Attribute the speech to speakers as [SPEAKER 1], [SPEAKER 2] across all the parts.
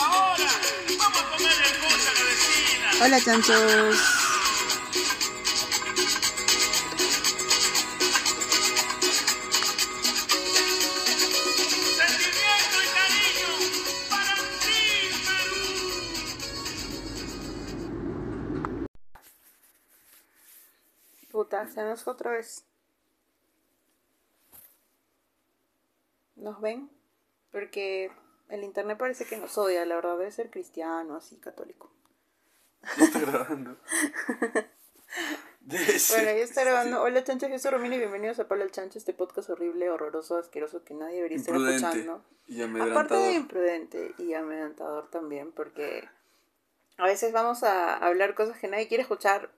[SPEAKER 1] Ahora, vamos a comer el a la vecina.
[SPEAKER 2] Hola chanchos.
[SPEAKER 1] Sentimiento y cariño para ti, Perú.
[SPEAKER 2] Puta, se nos fue otra vez. ¿Nos ven? Porque el internet parece que nos odia, la verdad, debe ser cristiano, así, católico.
[SPEAKER 3] Ya está grabando.
[SPEAKER 2] Bueno, ya está grabando. Hola chanchos, yo soy Romina y bienvenidos a Pablo el Chancho, este podcast horrible, horroroso, asqueroso que nadie debería estar
[SPEAKER 3] Imprudente
[SPEAKER 2] escuchando.
[SPEAKER 3] y
[SPEAKER 2] Aparte de imprudente y amedrentador también, porque a veces vamos a hablar cosas que nadie quiere escuchar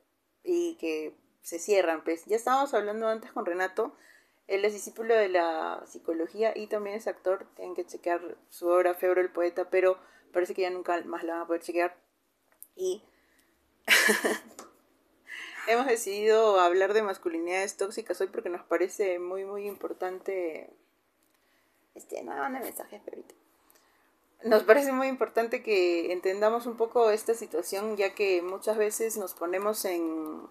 [SPEAKER 2] y que se cierran. Pues ya estábamos hablando antes con Renato, él es discípulo de la psicología y también es actor. Tienen que chequear su obra Febro el poeta, pero parece que ya nunca más la van a poder chequear. Y hemos decidido hablar de masculinidades tóxicas hoy porque nos parece muy, muy importante. Este, no me manden mensajes, perrito. Nos parece muy importante que entendamos un poco esta situación, ya que muchas veces nos ponemos en,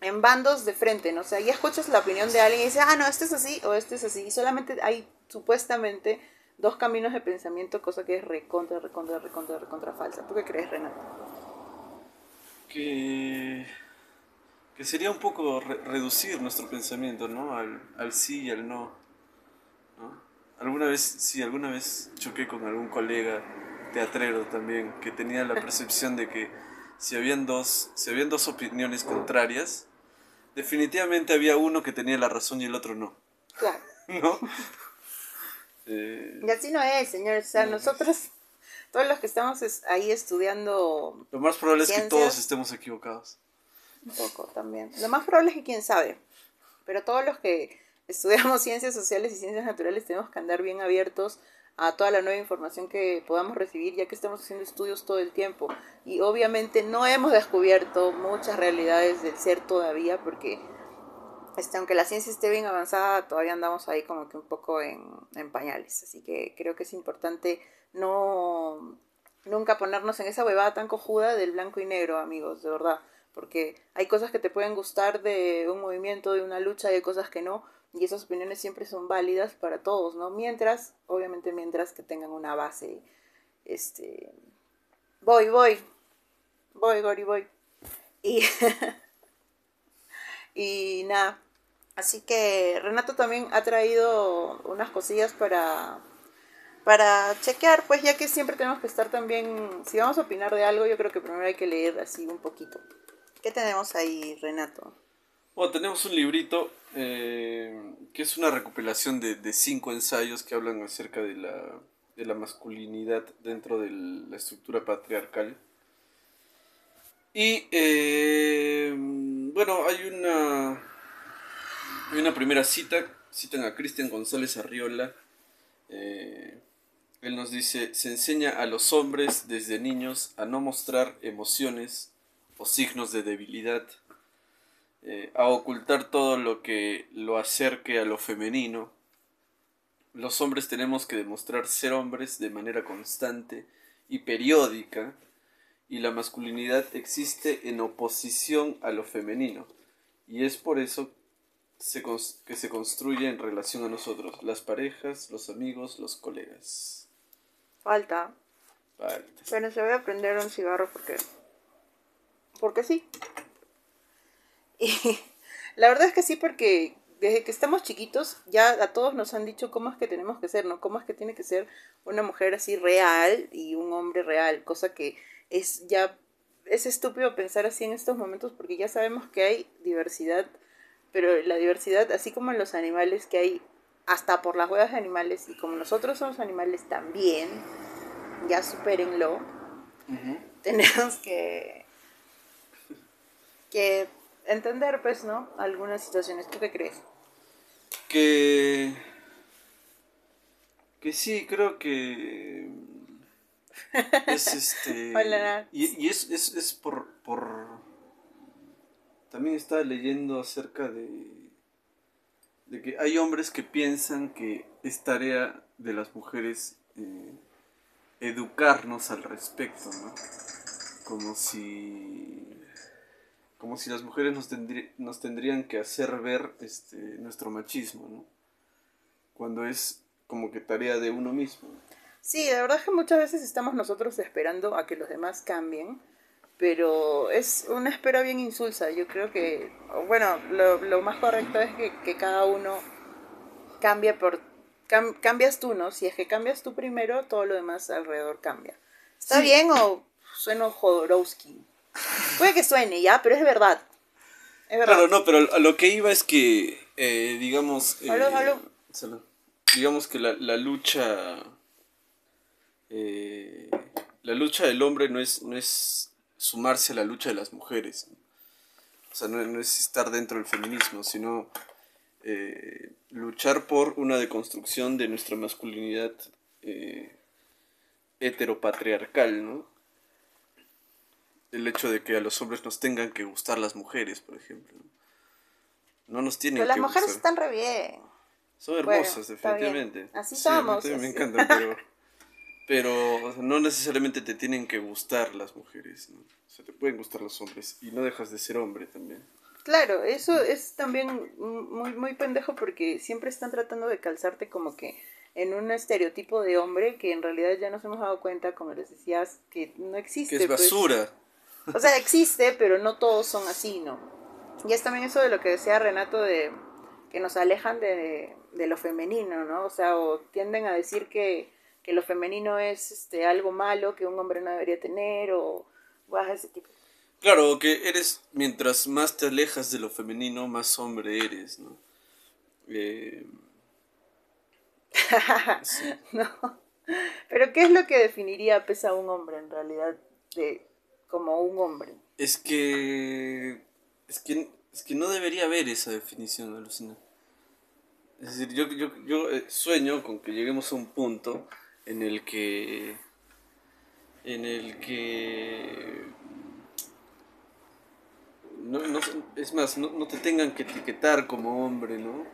[SPEAKER 2] en bandos de frente, ¿no? O sea, ya escuchas la opinión de alguien y dices, ah, no, este es así o este es así. Y solamente hay supuestamente dos caminos de pensamiento, cosa que es recontra, recontra, recontra, recontra falsa. ¿Tú qué crees, Renato?
[SPEAKER 3] Que, que sería un poco re- reducir nuestro pensamiento, ¿no? Al, al sí y al no. ¿no? Alguna vez, sí, alguna vez choqué con algún colega teatrero también que tenía la percepción de que si habían dos, si habían dos opiniones contrarias, definitivamente había uno que tenía la razón y el otro no.
[SPEAKER 2] Claro.
[SPEAKER 3] ¿No? Eh,
[SPEAKER 2] Y así no es, señores. O sea, nosotros, todos los que estamos es- ahí estudiando
[SPEAKER 3] lo más probable es que todos estemos equivocados.
[SPEAKER 2] un poco también. Lo más probable es que quién sabe. Pero todos los que estudiamos ciencias sociales y ciencias naturales tenemos que andar bien abiertos a toda la nueva información que podamos recibir, ya que estamos haciendo estudios todo el tiempo. Y obviamente no hemos descubierto muchas realidades del ser todavía, porque este, aunque la ciencia esté bien avanzada, todavía andamos ahí como que un poco en, en pañales. Así que creo que es importante no nunca ponernos en esa huevada tan cojuda del blanco y negro, amigos, de verdad. Porque hay cosas que te pueden gustar de un movimiento, de una lucha, y hay cosas que no. Y esas opiniones siempre son válidas para todos, ¿no? Mientras, obviamente mientras que tengan una base. Este. Voy, voy. Voy, Gori, voy. Y. y nada. Así que Renato también ha traído unas cosillas para para chequear, pues ya que siempre tenemos que estar también, si vamos a opinar de algo, yo creo que primero hay que leer así un poquito. ¿Qué tenemos ahí, Renato?
[SPEAKER 3] Bueno, tenemos un librito eh, que es una recopilación de, de cinco ensayos que hablan acerca de la, de la masculinidad dentro de la estructura patriarcal. Y eh, bueno, hay una, hay una primera cita, citan a Cristian González Arriola. eh, él nos dice, se enseña a los hombres desde niños a no mostrar emociones o signos de debilidad eh, a ocultar todo lo que lo acerque a lo femenino. Los hombres tenemos que demostrar ser hombres de manera constante y periódica, y la masculinidad existe en oposición a lo femenino, y es por eso se que se construye en relación a nosotros, las parejas, los amigos, los colegas.
[SPEAKER 2] Falta.
[SPEAKER 3] Vale.
[SPEAKER 2] Bueno, se voy a prender un cigarro porque... Porque sí. Y la verdad es que sí, porque desde que estamos chiquitos ya a todos nos han dicho cómo es que tenemos que ser, ¿no? Cómo es que tiene que ser una mujer así real y un hombre real, cosa que es ya... Es estúpido pensar así en estos momentos porque ya sabemos que hay diversidad, pero la diversidad, así como en los animales, que hay hasta por las huevas de animales y como nosotros somos animales también, ya supérenlo, tenemos que que entender pues no algunas situaciones tú qué crees
[SPEAKER 3] Que. Que sí, creo que. Es este.
[SPEAKER 2] Hola.
[SPEAKER 3] Y, y es, es, es por, por. También estaba leyendo acerca de. De que hay hombres que piensan que es tarea de las mujeres eh, educarnos al respecto, ¿no? Como si como si las mujeres nos, nos tendrían que hacer ver este, nuestro machismo, ¿no? Cuando es como que tarea de uno mismo.
[SPEAKER 2] Sí, la verdad es que muchas veces estamos nosotros esperando a que los demás cambien, pero es una espera bien insulsa. Yo creo que, bueno, lo, lo más correcto es que, que cada uno cambie por... cam- cambias tú, ¿no? Si es que cambias tú primero, todo lo demás alrededor cambia. ¿Está
[SPEAKER 3] Sí.
[SPEAKER 2] bien o sueno Jodorowsky? Puede que suene, ya, pero es verdad. Es verdad.
[SPEAKER 3] Claro, no, pero a lo que iba es que, eh, digamos... eh,
[SPEAKER 2] Salud, salud.
[SPEAKER 3] salud. Digamos que la, la lucha... eh, la lucha del hombre no es, no es sumarse a la lucha de las mujeres. O sea, no, no es estar dentro del feminismo, sino eh, luchar por una deconstrucción de nuestra masculinidad eh, heteropatriarcal, ¿no? El hecho de que a los hombres nos tengan que gustar las mujeres, por ejemplo. No nos tienen
[SPEAKER 2] Pero las
[SPEAKER 3] que
[SPEAKER 2] mujeres
[SPEAKER 3] gustar.
[SPEAKER 2] están re bien.
[SPEAKER 3] Son hermosas, definitivamente.
[SPEAKER 2] Así
[SPEAKER 3] Sí,
[SPEAKER 2] somos,
[SPEAKER 3] me encantan, pero, pero o sea, no necesariamente te tienen que gustar las mujeres. ¿no? O sea, te pueden gustar los hombres y no dejas de ser hombre también.
[SPEAKER 2] Claro, eso es también muy, muy pendejo porque siempre están tratando de calzarte como que en un estereotipo de hombre que en realidad ya nos hemos dado cuenta, como les decías, que no existe.
[SPEAKER 3] Que es
[SPEAKER 2] pues. O sea, existe, pero no todos son así, ¿no? Y es también eso de lo que decía Renato de que nos alejan de, de lo femenino, ¿no? O sea, o tienden a decir que, que lo femenino es este algo malo que un hombre no debería tener o guau, ese tipo.
[SPEAKER 3] Claro, que eres, mientras más te alejas de lo femenino, más hombre eres, ¿no? Eh, sí.
[SPEAKER 2] No. Pero ¿qué es lo que definiría pues, a un hombre en realidad de como un hombre?
[SPEAKER 3] Es que, es que. Es que no debería haber esa definición, alucina. Es decir, yo, yo, yo eh, sueño con que lleguemos a un punto en el que. En el que. No, no, es más, no, no te tengan que etiquetar como hombre, ¿no?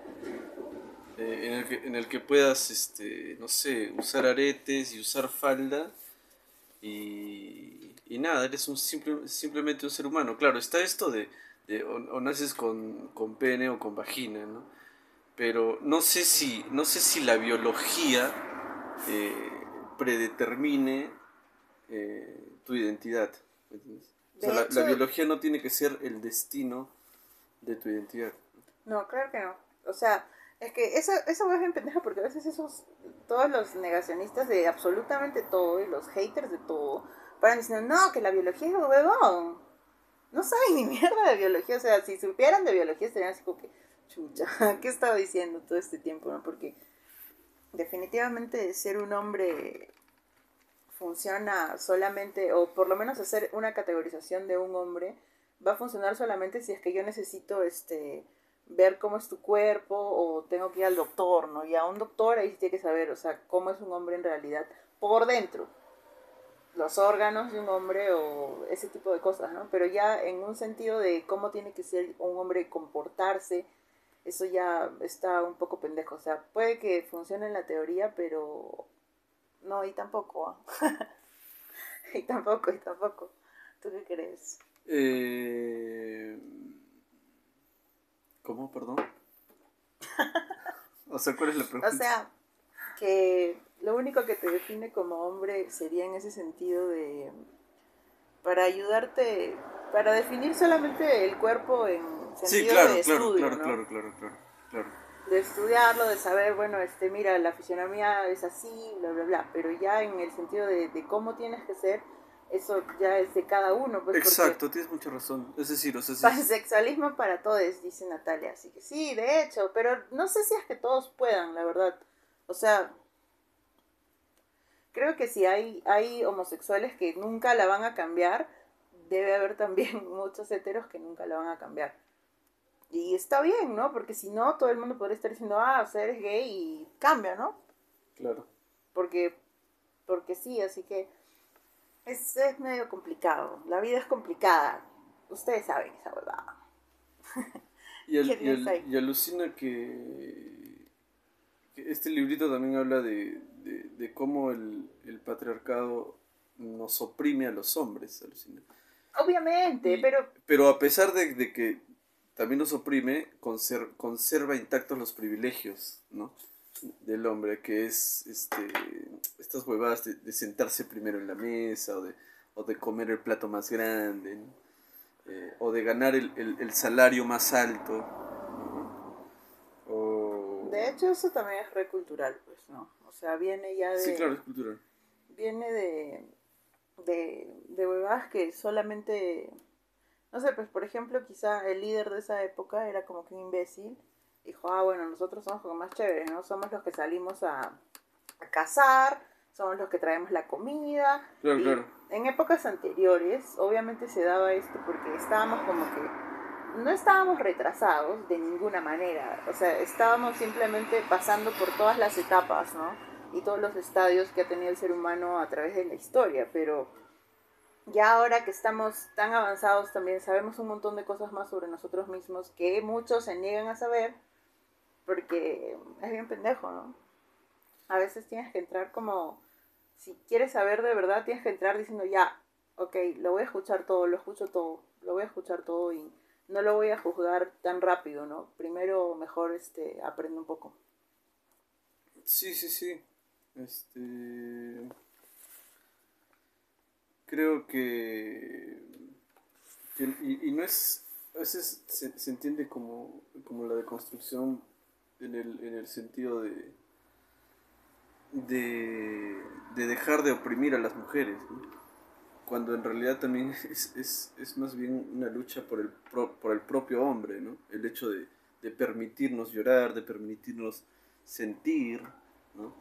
[SPEAKER 3] Eh, en, el que, en el que puedas, este, no sé, usar aretes y usar falda y, y nada, eres un simple, simplemente un ser humano. Claro, está esto de, de o, o naces con, con pene o con vagina, ¿no? Pero no sé si, no sé si la biología eh, predetermine eh, tu identidad. ¿me entiendes? O sea, la, biología no tiene que ser el destino de tu identidad.
[SPEAKER 2] No, claro que no. O sea, es que eso, eso es bien pendeja porque a veces esos, todos los negacionistas de absolutamente todo y los haters de todo, diciendo, no, que la biología es huevón. No saben ni mierda de biología. O sea, si supieran de biología estarían así como que, chucha, ¿qué estaba diciendo todo este tiempo? no? Porque definitivamente ser un hombre funciona solamente, o por lo menos hacer una categorización de un hombre, va a funcionar solamente si es que yo necesito este ver cómo es tu cuerpo o tengo que ir al doctor, ¿no? Y a un doctor ahí sí tiene que saber, o sea, cómo es un hombre en realidad por dentro. Los órganos de un hombre o ese tipo de cosas, ¿no? Pero ya en un sentido de cómo tiene que ser un hombre comportarse, eso ya está un poco pendejo. O sea, puede que funcione en la teoría, pero no, y tampoco. ¿ah? y tampoco, y tampoco. ¿Tú qué crees?
[SPEAKER 3] Eh... ¿Cómo, perdón? o sea, ¿cuál es la pregunta?
[SPEAKER 2] O sea, que lo único que te define como hombre sería en ese sentido de para ayudarte, para definir solamente el cuerpo en sentido
[SPEAKER 3] sí, claro,
[SPEAKER 2] de estudio,
[SPEAKER 3] claro,
[SPEAKER 2] ¿no?
[SPEAKER 3] claro, claro, claro.
[SPEAKER 2] De estudiarlo, de saber, bueno, este, mira, la fisionomía es así, bla, bla, bla, pero ya en el sentido de, de cómo tienes que ser, eso ya es de cada uno, pues
[SPEAKER 3] Exacto, tienes mucha razón. Es decir, o sea, sí-
[SPEAKER 2] Pansexualismo para todos, dice Natalia. Así que sí, de hecho, pero no sé si es que todos puedan, la verdad. O sea, creo que si hay, hay homosexuales que nunca la van a cambiar, debe haber también muchos heteros que nunca la van a cambiar. Y está bien, ¿no? Porque si no, todo el mundo podría estar diciendo, ah, o sea, eres gay y cambia, ¿no?
[SPEAKER 3] claro.
[SPEAKER 2] Porque, porque sí, así que es, es medio complicado. La vida es complicada. Ustedes saben esa verdad.
[SPEAKER 3] Y, al-
[SPEAKER 2] ¿Qué
[SPEAKER 3] y, al- y alucina que este librito también habla de, de- de cómo el, el patriarcado nos oprime a los hombres, alucina.
[SPEAKER 2] Obviamente,
[SPEAKER 3] Y-
[SPEAKER 2] pero
[SPEAKER 3] Pero a pesar de, de que también nos oprime, conser- conserva intactos los privilegios, ¿no? Del hombre, que es este, estas huevadas de, de sentarse primero en la mesa, o de, o de comer el plato más grande, ¿no? Eh, o de ganar el, el- el salario más alto.
[SPEAKER 2] De hecho eso también es recultural, pues, ¿no? O sea, viene ya de...
[SPEAKER 3] Sí, claro, es cultural.
[SPEAKER 2] viene de, de, de huevadas que solamente, no sé, pues por ejemplo, quizá el líder de esa época era como que un imbécil. Dijo, ah, bueno, nosotros somos como más chéveres, ¿no? Somos los que salimos a, a cazar, somos los que traemos la comida.
[SPEAKER 3] Claro,
[SPEAKER 2] Y
[SPEAKER 3] claro.
[SPEAKER 2] En épocas anteriores, obviamente se daba esto porque estábamos como que no estábamos retrasados de ninguna manera, o sea, estábamos simplemente pasando por todas las etapas, ¿no? Y todos los estadios que ha tenido el ser humano a través de la historia, pero ya ahora que estamos tan avanzados también sabemos un montón de cosas más sobre nosotros mismos que muchos se niegan a saber porque es bien pendejo, ¿no? A veces tienes que entrar como, si quieres saber de verdad, tienes que entrar diciendo ya, ok, lo voy a escuchar todo, lo escucho todo, lo voy a escuchar todo y no lo voy a juzgar tan rápido, ¿no? Primero mejor este aprendo un poco.
[SPEAKER 3] Sí, sí, sí. Este. Creo que. que- y, y no es. A veces se, se entiende como, como la deconstrucción en el, en el sentido de. de. de dejar de oprimir a las mujeres. ¿no? Cuando en realidad también es, es, es más bien una lucha por el, pro- por el propio hombre, ¿no? El hecho de, de permitirnos llorar, de permitirnos sentir, ¿no?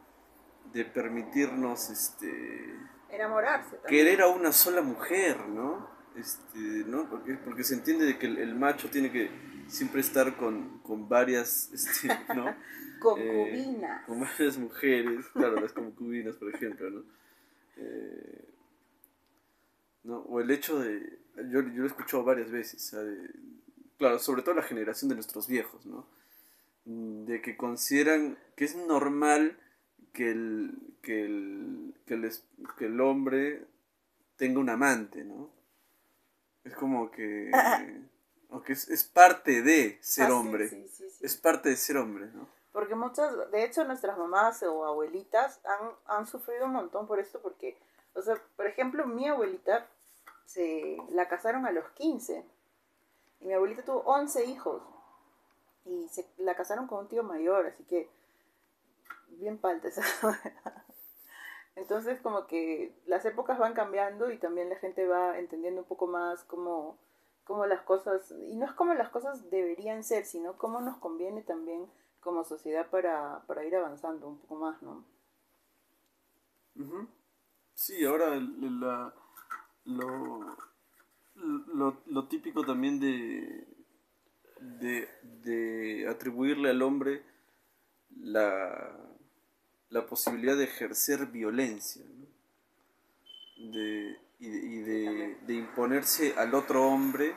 [SPEAKER 3] de permitirnos este
[SPEAKER 2] Enamorarse también.
[SPEAKER 3] querer a una sola mujer, ¿no? Este, ¿no? Porque, porque se entiende de que el, el macho tiene que siempre estar con, con varias, este, ¿no?
[SPEAKER 2] Concubina.
[SPEAKER 3] Eh, con varias mujeres, claro, las concubinas, por ejemplo, ¿no? Eh, ¿no? O el hecho de, yo, yo lo he escuchado varias veces, ¿sabe? claro, sobre todo la generación de nuestros viejos, ¿no? Mm, De que consideran que es normal que el, que el, que el, que el hombre tenga un amante, ¿no? Es como que... o que es, es parte de ser
[SPEAKER 2] Ah,
[SPEAKER 3] hombre.
[SPEAKER 2] sí, sí, sí.
[SPEAKER 3] Es parte de ser hombre, ¿no?
[SPEAKER 2] Porque muchas, de hecho, nuestras mamás o abuelitas han, han sufrido un montón por esto, porque, o sea, por ejemplo, mi abuelita se la casaron a los 15 y mi abuelita tuvo 11 hijos y se la casaron con un tío mayor, así que bien palta esa. Entonces, como que las épocas van cambiando y también la gente va entendiendo un poco más cómo, cómo las cosas, y no es como las cosas deberían ser, sino cómo nos conviene también como sociedad para, para ir avanzando un poco más, ¿no?
[SPEAKER 3] Sí, ahora la, lo, lo, lo típico también de, de, de atribuirle al hombre la, la posibilidad de ejercer violencia ¿no? de, y, de, y de- de imponerse al otro hombre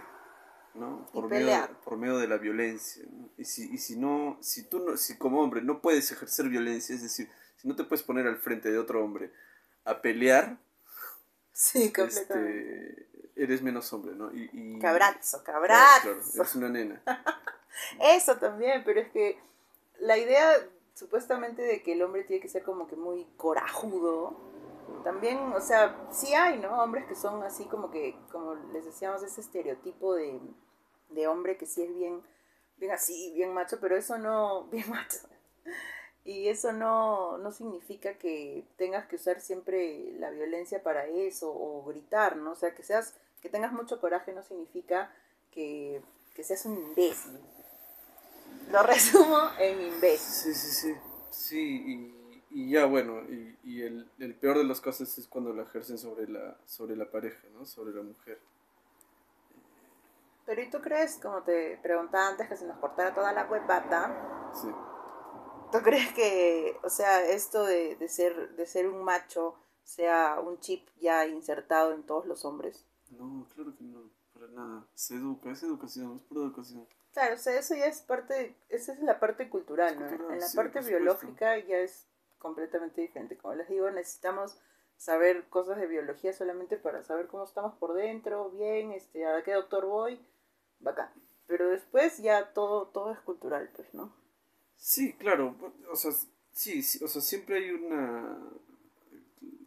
[SPEAKER 3] ¿no? Por, medio, por medio de la violencia. ¿no? Y, si, y si no, si tú no, si como hombre no puedes ejercer violencia, es decir, si no te puedes poner al frente de otro hombre a pelear,
[SPEAKER 2] Sí,
[SPEAKER 3] este, eres menos hombre, ¿no? Y, y-
[SPEAKER 2] Cabrazo,
[SPEAKER 3] Claro,
[SPEAKER 2] cabrazo.
[SPEAKER 3] claro, eres una nena.
[SPEAKER 2] Eso también, pero es que la idea supuestamente de que el hombre tiene que ser como que muy corajudo, también, o sea, sí hay, ¿no? Hombres que son así como que, como les decíamos, ese estereotipo de, de hombre que sí es bien, bien así, bien macho, pero eso no, bien macho. Y eso no, no significa que tengas que usar siempre la violencia para eso o gritar, ¿no? O sea, que seas, que tengas mucho coraje no significa que, que seas un imbécil. Lo resumo en imbécil.
[SPEAKER 3] Sí, sí, sí. Sí, y, y ya bueno, y, y el, el peor de los casos es cuando la ejercen sobre la, sobre la pareja, ¿no? Sobre la mujer.
[SPEAKER 2] Pero ¿y tú crees, como te preguntaba antes, que se nos cortara toda la huevata?
[SPEAKER 3] Sí.
[SPEAKER 2] ¿Tú crees que, o sea, esto de, de ser, de ser un macho sea un chip ya insertado en todos los hombres?
[SPEAKER 3] No, claro que no, para nada. Se educa, es educación, es pura educación.
[SPEAKER 2] Claro, o sea, eso ya es parte, esa es la parte cultural, ¿no?
[SPEAKER 3] Cultural,
[SPEAKER 2] en la
[SPEAKER 3] sí,
[SPEAKER 2] parte
[SPEAKER 3] por
[SPEAKER 2] biológica ya es completamente diferente. Como les digo, necesitamos saber cosas de biología solamente para saber cómo estamos por dentro, bien, este, a qué doctor voy, bacán. Pero después ya todo, todo es cultural, pues, ¿no?
[SPEAKER 3] Sí, claro, o sea, sí, sí, o sea, siempre hay una...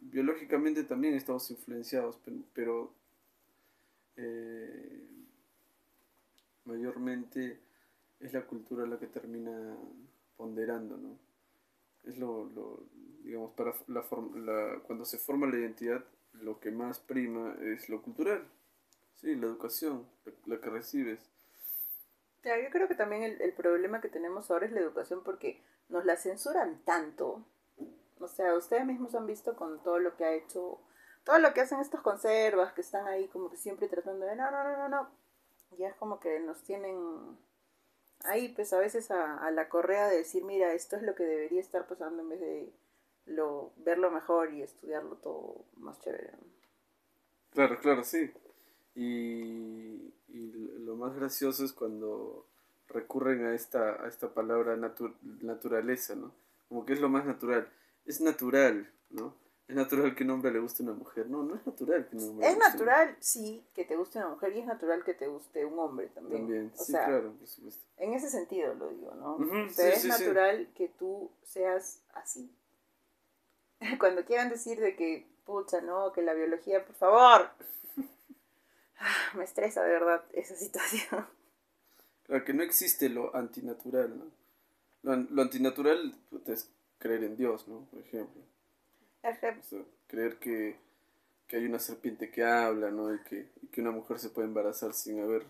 [SPEAKER 3] Biológicamente también estamos influenciados, pe- pero eh, mayormente es la cultura la que termina ponderando, ¿no? Es lo, lo digamos, para la, la cuando se forma la identidad, lo que más prima es lo cultural, sí, la educación, la que recibes.
[SPEAKER 2] Claro, yo creo que también el, el problema que tenemos ahora es la educación porque nos la censuran tanto. O sea, ustedes mismos han visto con todo lo que ha hecho, todo lo que hacen estos conservas que están ahí como que siempre tratando de, no, no, no, no, no. Ya es como que nos tienen ahí pues a veces a, a la correa de decir, mira, esto es lo que debería estar pasando en vez de lo, verlo mejor y estudiarlo todo más chévere.
[SPEAKER 3] Claro, claro, sí. Y, y lo más gracioso es cuando recurren a esta, a esta palabra natu- naturaleza, ¿no? Como que es lo más natural. Es natural, ¿no? Es natural que un hombre le guste a una mujer. No, no es natural que un hombre le
[SPEAKER 2] Es
[SPEAKER 3] guste a una
[SPEAKER 2] natural, sí, que te guste una mujer y es natural que te guste un hombre también.
[SPEAKER 3] También,
[SPEAKER 2] O
[SPEAKER 3] sí,
[SPEAKER 2] sea,
[SPEAKER 3] claro, por supuesto.
[SPEAKER 2] En ese sentido lo digo, ¿no?
[SPEAKER 3] Ujú,
[SPEAKER 2] o sea,
[SPEAKER 3] sí,
[SPEAKER 2] es
[SPEAKER 3] sí, sí.
[SPEAKER 2] natural que tú seas así. Cuando quieran decir de que, pucha, no, que la biología, por favor. Ah, Me estresa de verdad esa situación.
[SPEAKER 3] Claro, que no existe lo antinatural, ¿no? Lo, lo antinatural puta, es creer en Dios, ¿no? Por ejemplo. O sea, creer que, que hay una serpiente que habla, ¿no? Y que, y que una mujer se puede embarazar sin haber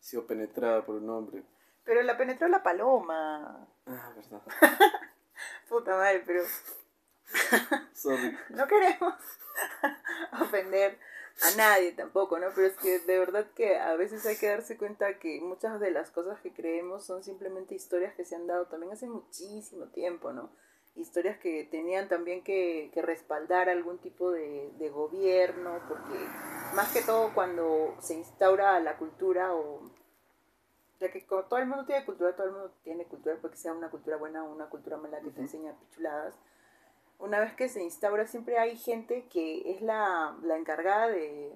[SPEAKER 3] sido penetrada por un hombre.
[SPEAKER 2] Pero la penetró la paloma.
[SPEAKER 3] Ah, verdad.
[SPEAKER 2] Puta madre, pero
[SPEAKER 3] Sorry.
[SPEAKER 2] no queremos ofender a nadie tampoco, ¿no? Pero es que de verdad que a veces hay que darse cuenta que muchas de las cosas que creemos son simplemente historias que se han dado también hace muchísimo tiempo, ¿no? Historias que tenían también que, que respaldar algún tipo de, de gobierno, porque más que todo cuando se instaura la cultura o... Ya que como todo el mundo tiene cultura, todo el mundo tiene cultura, porque sea una cultura buena o una cultura mala que te enseña pichuladas una vez que se instaura siempre hay gente que es la, la encargada de,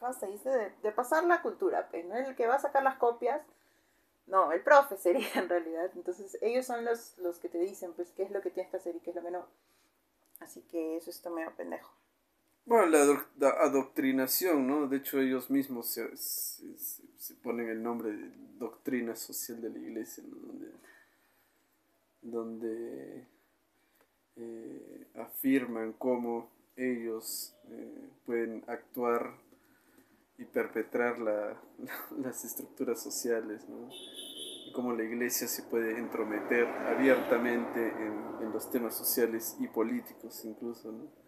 [SPEAKER 2] ¿cómo se dice? De, pasar la cultura, pues, ¿no? El que va a sacar las copias, no, el profe sería en realidad. Entonces ellos son los, los que te dicen, pues, qué es lo que tienes que hacer y qué es lo que no. Así que eso está medio pendejo.
[SPEAKER 3] Bueno, la, ador- la adoctrinación, ¿no? De hecho, ellos mismos se, se- ponen el nombre de doctrina social de la iglesia, ¿no? Donde eh, afirman cómo ellos eh, pueden actuar y perpetrar la- la- las estructuras sociales, ¿no? Y cómo la iglesia se puede entrometer abiertamente en, en los temas sociales y políticos incluso, ¿no?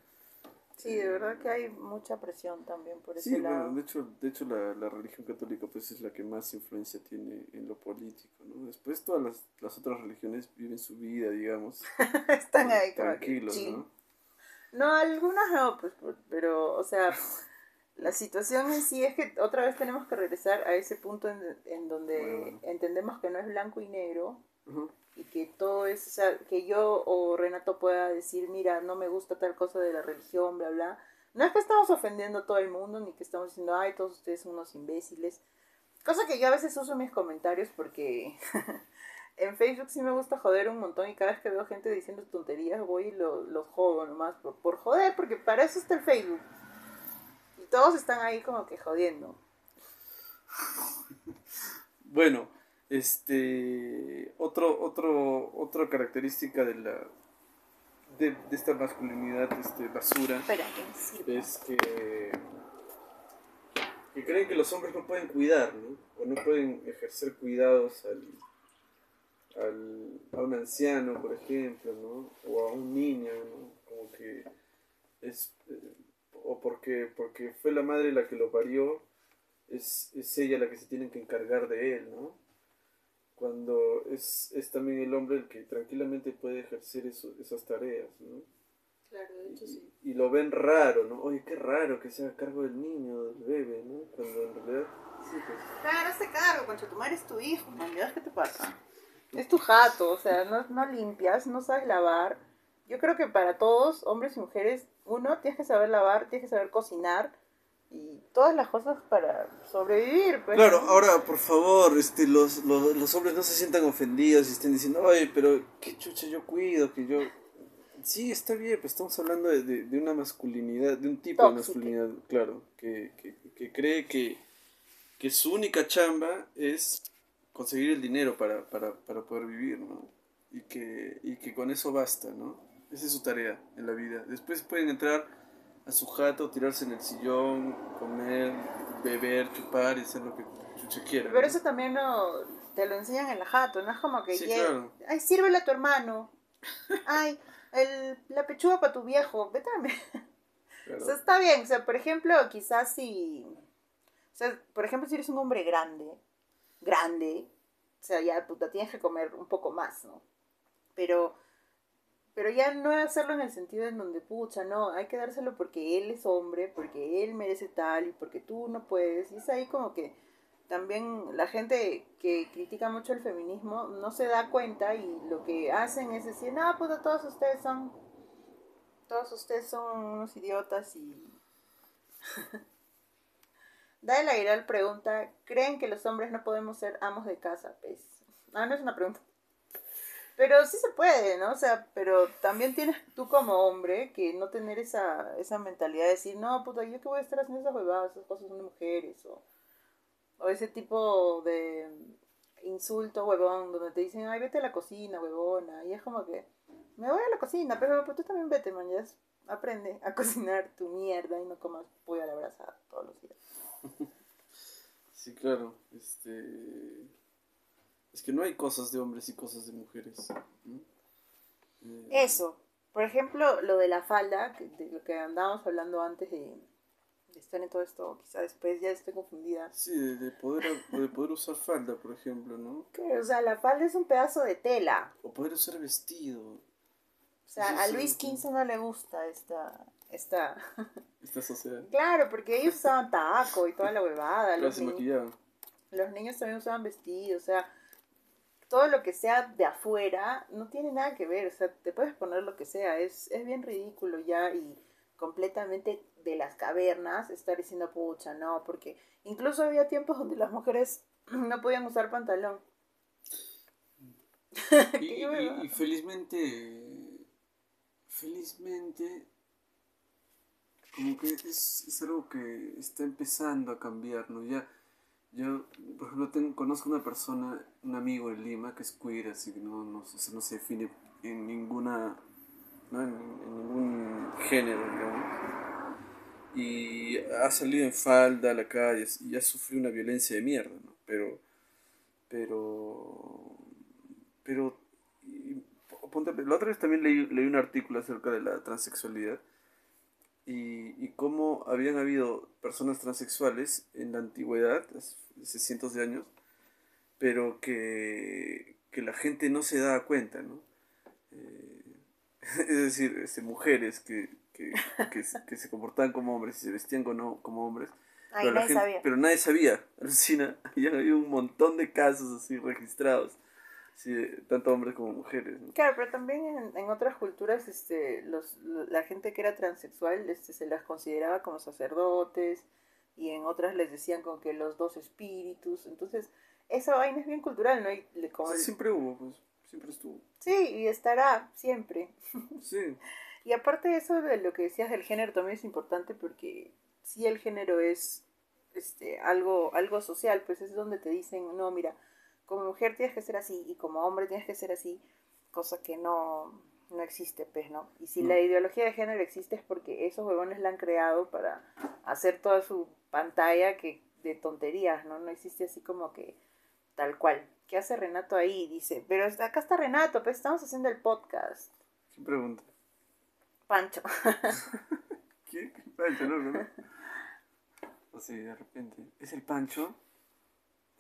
[SPEAKER 2] Sí, de verdad que hay mucha presión también por ese
[SPEAKER 3] Sí,
[SPEAKER 2] lado.
[SPEAKER 3] bueno, de hecho, de hecho la, la religión católica pues es la que más influencia tiene en lo político, ¿no? Después todas las, las otras religiones viven su vida, digamos,
[SPEAKER 2] Están ahí como que
[SPEAKER 3] tranquilos. ¿no?
[SPEAKER 2] No, algunas no, pues, pero, o sea, la situación en sí es que otra vez tenemos que regresar a ese punto en, en donde
[SPEAKER 3] bueno.
[SPEAKER 2] entendemos que no es blanco y negro Y que todo es, o sea, que yo o Renato pueda decir, mira, no me gusta tal cosa de la religión, bla, bla. No es que estamos ofendiendo a todo el mundo, ni que estamos diciendo, ay, todos ustedes son unos imbéciles. Cosa que yo a veces uso en mis comentarios porque en Facebook sí me gusta joder un montón y cada vez que veo gente diciendo tonterías voy y lo- los jodo nomás por, por joder, porque para eso está el Facebook. Y todos están ahí como que jodiendo.
[SPEAKER 3] Bueno, este otro, otro, otra característica de la de, de esta masculinidad este, basura
[SPEAKER 2] que
[SPEAKER 3] es que, que creen que los hombres no pueden cuidar, ¿no? O no pueden ejercer cuidados al, al, a un anciano, por ejemplo, ¿no? O a un niño, ¿no? Como que es... eh, o porque, porque fue la madre la que lo parió, es, es ella la que se tiene que encargar de él, ¿no? Cuando es, es también el hombre el que tranquilamente puede ejercer eso- esas tareas, ¿no?
[SPEAKER 2] Claro, de hecho sí.
[SPEAKER 3] y, y lo ven raro, ¿no? Oye, qué raro que se haga cargo del niño, del bebé, ¿no? Cuando en realidad, sí, pues.
[SPEAKER 2] Claro, hazte cargo, concha, tu madre es tu hijo, man. ¿qué te pasa? Es tu jato, o sea, no, no limpias, no sabes lavar, Yo creo que para todos, hombres y mujeres, uno, tienes que saber lavar, tienes que saber cocinar y todas las cosas para sobrevivir. Pues,
[SPEAKER 3] Claro, ahora, por favor, este, los, los, los hombres no se sientan ofendidos y estén diciendo, ay, pero qué chucha yo cuido, que yo... Sí, está bien, pero estamos hablando de, de, de una masculinidad, de un tipo de masculinidad, claro, que, que, que cree que, que su única chamba es conseguir el dinero para, para, para poder vivir, ¿no? Y que, y que con eso basta, ¿no? Esa es su tarea en la vida. Después pueden entrar a su jato, tirarse en el sillón, comer, beber, chupar y hacer lo que chucha quieran.
[SPEAKER 2] Pero
[SPEAKER 3] ¿no?
[SPEAKER 2] eso también no te lo enseñan en la jato, no es como que
[SPEAKER 3] Sí, claro.
[SPEAKER 2] ay, sírvele a tu hermano. Ay, el, la pechuga para tu viejo, vete a
[SPEAKER 3] Claro.
[SPEAKER 2] O sea, está bien, o sea, por ejemplo, quizás si, o sea, por ejemplo, si eres un hombre grande, grande, o sea, ya puta, tienes que comer un poco más, ¿no? Pero, pero ya no hacerlo en el sentido en donde, pucha, no, hay que dárselo porque él es hombre, porque él merece tal y porque tú no puedes. Y es ahí como que también la gente que critica mucho el feminismo no se da cuenta y lo que hacen es decir, no, puta, todos ustedes son todos ustedes son unos idiotas y... Dale la Iral pregunta, ¿creen que los hombres no podemos ser amos de casa? Pues, ah, no es una pregunta. Pero sí se puede, ¿no? O sea, pero también tienes tú como hombre que no tener esa, esa mentalidad de decir, no, puta, yo que voy a estar haciendo esas huevadas, esas cosas son de mujeres, o, o ese tipo de insulto huevón, donde te dicen, ay, vete a la cocina, huevona, y es como que, me voy a la cocina, pero, pero tú también vete, man, ya aprende a cocinar tu mierda y no comas pollo a la brasa todos los días.
[SPEAKER 3] Sí, claro. Este... Es que no hay cosas de hombres y cosas de mujeres. ¿no? Eh,
[SPEAKER 2] Eso, por ejemplo, lo de la falda, que- de lo que andábamos hablando antes de, de estar en todo esto, quizá después ya estoy confundida.
[SPEAKER 3] Sí, de, de poder, de poder usar falda, por ejemplo, ¿no?
[SPEAKER 2] Que, o sea, la falda es un pedazo de tela.
[SPEAKER 3] O poder usar vestido.
[SPEAKER 2] O sea, a Luis. XV no le gusta esta... esta...
[SPEAKER 3] Esta sociedad.
[SPEAKER 2] claro, porque ellos usaban taco y toda la huevada.
[SPEAKER 3] Claro,
[SPEAKER 2] Los,
[SPEAKER 3] se
[SPEAKER 2] ni- los niños también usaban vestidos, o sea, todo lo que sea de afuera no tiene nada que ver, o sea, te puedes poner lo que sea, es, es bien ridículo ya y completamente de las cavernas estar diciendo pucha, no, porque incluso había tiempos donde las mujeres no podían usar pantalón.
[SPEAKER 3] Y, felizmente, felizmente, como que es, es algo que está empezando a cambiar, ¿no? Ya, yo, por ejemplo, tengo, conozco una persona, un amigo en Lima que es queer, así que no, no, o no se define en ninguna, ¿no? en, en ningún género, digamos. Y ha salido en falda a la calle y ha sufrido una violencia de mierda, ¿no? Pero, pero, pero, y- ponte, la otra vez también leí, leí un artículo acerca de la transexualidad y, y cómo habían habido personas transexuales en la antigüedad, hace cientos de años, pero que, que la gente no se daba cuenta, ¿no? Eh, es decir, este, mujeres que, que, que, se- que se comportaban como hombres y se vestían como, como hombres,
[SPEAKER 2] Ay,
[SPEAKER 3] pero,
[SPEAKER 2] nadie
[SPEAKER 3] gente-
[SPEAKER 2] sabía.
[SPEAKER 3] pero nadie sabía, alucina, y han habido un montón de casos así registrados, sí, tanto hombres como mujeres, ¿no?
[SPEAKER 2] Claro, pero también en, en otras culturas este, los, lo- la gente que era transexual este, se las consideraba como sacerdotes y en otras les decían como que los dos espíritus. Entonces, esa vaina es bien cultural, ¿no? Y como
[SPEAKER 3] siempre hubo, pues, siempre estuvo.
[SPEAKER 2] sí, y estará siempre.
[SPEAKER 3] Sí,
[SPEAKER 2] Y aparte de eso, de lo que decías del género también es importante porque si el género es este algo algo social, pues es donde te dicen, no, mira, como mujer tienes que ser así y como hombre tienes que ser así, cosa que no, no existe, pues, ¿no? Y si
[SPEAKER 3] No.
[SPEAKER 2] la ideología de género existe es porque esos huevones la han creado para hacer toda su pantalla que de tonterías, ¿no? No existe así como que tal cual. ¿Qué hace Renato ahí? Dice, pero acá está Renato, pues estamos haciendo el podcast.
[SPEAKER 3] ¿Qué pregunta?
[SPEAKER 2] Pancho.
[SPEAKER 3] ¿Qué? ¿Qué Pancho, no, no? O sea, de repente. ¿Es el Pancho?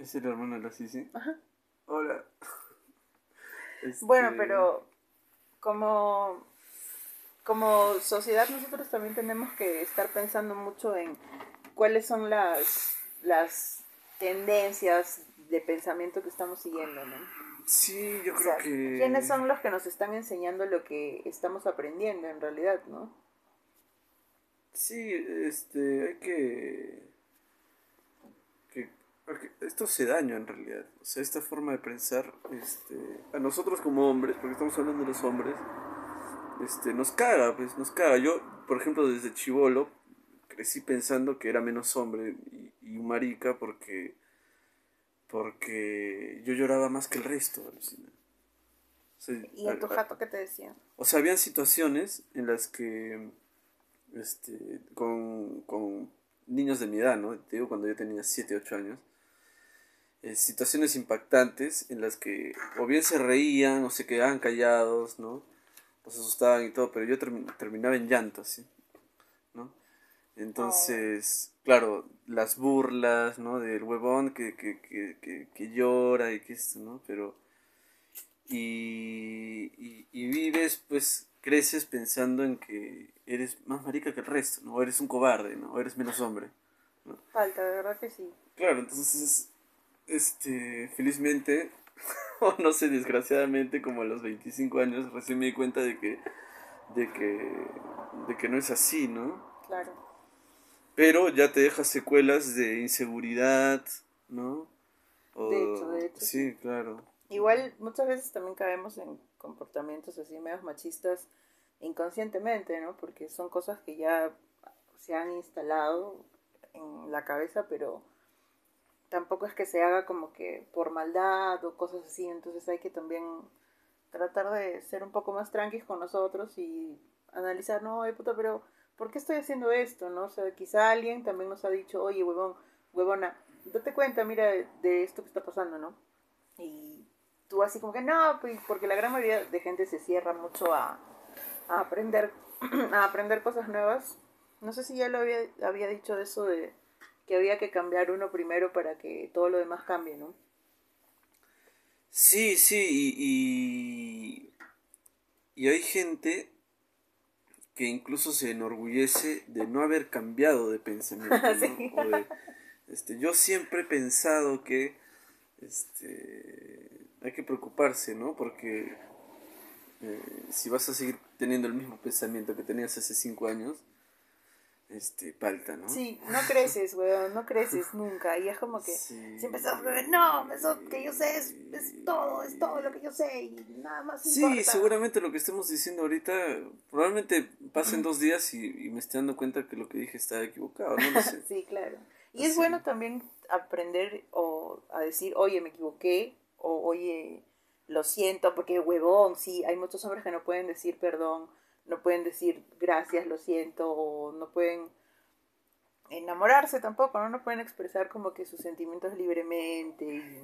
[SPEAKER 3] ¿Es el hermano de la Sisi?
[SPEAKER 2] Ajá.
[SPEAKER 3] Hola. Este,
[SPEAKER 2] Bueno, pero como, como sociedad nosotros también tenemos que estar pensando mucho en cuáles son las, las tendencias de pensamiento que estamos siguiendo, ¿no?
[SPEAKER 3] Sí, yo
[SPEAKER 2] O
[SPEAKER 3] creo
[SPEAKER 2] sea,
[SPEAKER 3] que...
[SPEAKER 2] ¿quiénes son los que nos están enseñando lo que estamos aprendiendo en realidad, no?
[SPEAKER 3] Sí, este, hay que... que porque esto hace daño en realidad. O sea, esta forma de pensar, este, a nosotros como hombres, porque estamos hablando de los hombres, este, nos caga, pues, nos caga. Yo, por ejemplo, desde chivolo, crecí pensando que era menos hombre y, y marica porque... porque yo lloraba más que el resto, alucina. O sea,
[SPEAKER 2] ¿Y en tu jato qué te decían?
[SPEAKER 3] o sea, habían situaciones en las que, este, con, con niños de mi edad, ¿no? Te digo cuando yo tenía 7, 8 años, eh, situaciones impactantes en las que o bien se reían o se quedaban callados, ¿no? O se asustaban y todo, pero yo termi- terminaba en llanto, ¿sí? ¿no? Entonces, claro, las burlas, ¿no? Del huevón que, que, que, que, que llora y que esto, ¿no? Pero y, y, y vives, pues creces pensando en que eres más marica que el resto, ¿no? O eres un cobarde, ¿no? O eres menos hombre.
[SPEAKER 2] Falta, de verdad que sí.
[SPEAKER 3] Claro, entonces, este, felizmente, o no sé, desgraciadamente, como a los 25 años, recién me di cuenta de que, de que, de que no es así, ¿no?
[SPEAKER 2] Claro.
[SPEAKER 3] Pero ya te deja secuelas de inseguridad, ¿no? O-
[SPEAKER 2] De hecho, de hecho,
[SPEAKER 3] Sí, claro.
[SPEAKER 2] Igual muchas veces también caemos en comportamientos así medios machistas inconscientemente, ¿no? Porque son cosas que ya se han instalado en la cabeza, pero tampoco es que se haga como que por maldad o cosas así, entonces hay que también tratar de ser un poco más tranquilos con nosotros y analizar, no, oye puta, pero ¿por qué estoy haciendo esto? ¿No? O sea, quizá alguien también nos ha dicho, oye, huevón, huevona, date cuenta, mira, de esto que está pasando, ¿no? Y tú así como que no, pues porque la gran mayoría de gente se cierra mucho a, a aprender a aprender cosas nuevas. No sé si ya lo había, había dicho de eso de que había que cambiar uno primero para que todo lo demás cambie, ¿no?
[SPEAKER 3] Sí, sí, y, y, y hay gente que incluso se enorgullece de no haber cambiado de pensamiento, ¿no?
[SPEAKER 2] Sí.
[SPEAKER 3] O de, este, yo siempre he pensado que este, hay que preocuparse, ¿no? Porque eh, si vas a seguir teniendo el mismo pensamiento que tenías hace cinco años, este, palta, ¿no?
[SPEAKER 2] Sí, no creces, weón, no creces nunca. Y es como que
[SPEAKER 3] Sí.
[SPEAKER 2] siempre estás, no, eso que yo sé es, es todo, es todo lo que yo sé y nada más
[SPEAKER 3] Sí,
[SPEAKER 2] importa.
[SPEAKER 3] seguramente lo que estemos diciendo ahorita, probablemente pasen dos días y, y me esté dando cuenta que lo que dije está equivocado, no lo sé.
[SPEAKER 2] Sí, claro. Y es bueno también aprender o a decir, oye, me equivoqué, o oye, lo siento, porque huevón, sí, hay muchos hombres que no pueden decir perdón, no pueden decir gracias, lo siento, o no pueden enamorarse tampoco, ¿no? No pueden expresar como que sus sentimientos libremente y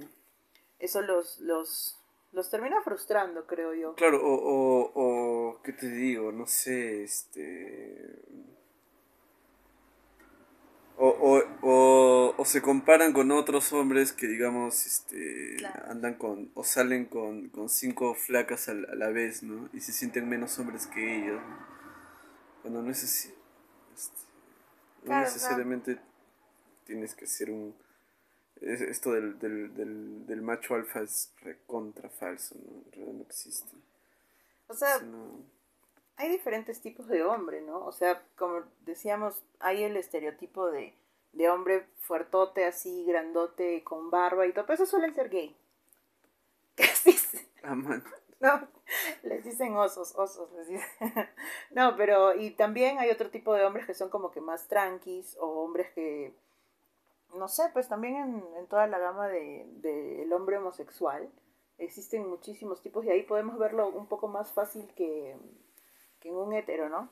[SPEAKER 2] eso los, los, los termina frustrando, creo yo.
[SPEAKER 3] Claro, o, o, o, ¿qué te digo? No sé, este... O, o, o, o se comparan con otros hombres que, digamos, este,
[SPEAKER 2] Claro.
[SPEAKER 3] andan con, o salen con, con cinco flacas a la, a la vez, ¿no? Y se sienten menos hombres que ellos. Cuando no es así. Este, no
[SPEAKER 2] Claro,
[SPEAKER 3] necesariamente tienes que ser un... es- Esto del, del, del, del macho alfa es recontra falso, ¿no? En realidad no existe.
[SPEAKER 2] O sea, hay diferentes tipos de hombre, ¿no? O sea, como decíamos, hay el estereotipo de, de hombre fuertote, así, grandote, con barba y todo, pero esos suelen ser gay. Casi,
[SPEAKER 3] Ah,
[SPEAKER 2] no, les dicen osos, osos, les dicen. No, pero, y también hay otro tipo de hombres que son como que más tranquis, o hombres que, no sé, pues también en, en toda la gama del de, del hombre homosexual existen muchísimos tipos y ahí podemos verlo un poco más fácil que, que en un hetero, ¿no?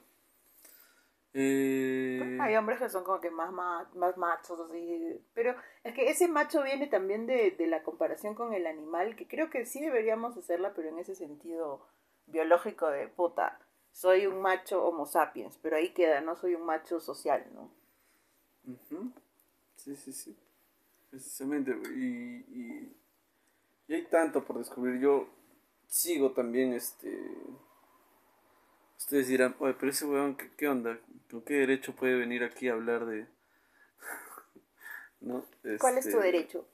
[SPEAKER 3] Eh,
[SPEAKER 2] Hay hombres que son como que más, ma- más machos, así. Pero es que ese macho viene también de, de la comparación con el animal, que creo que sí deberíamos hacerla, pero en ese sentido biológico de puta. Soy un macho homo sapiens, pero ahí queda, no soy un macho social, ¿no?
[SPEAKER 3] ujú. Sí, sí, sí. Precisamente. Y, y, y hay tanto por descubrir. Yo sigo también este. Ustedes dirán, oye, pero ese weón, ¿qué, qué onda? ¿Con qué derecho puede venir aquí a hablar de.? ¿No?
[SPEAKER 2] ¿Cuál es tu
[SPEAKER 3] Este,
[SPEAKER 2] derecho?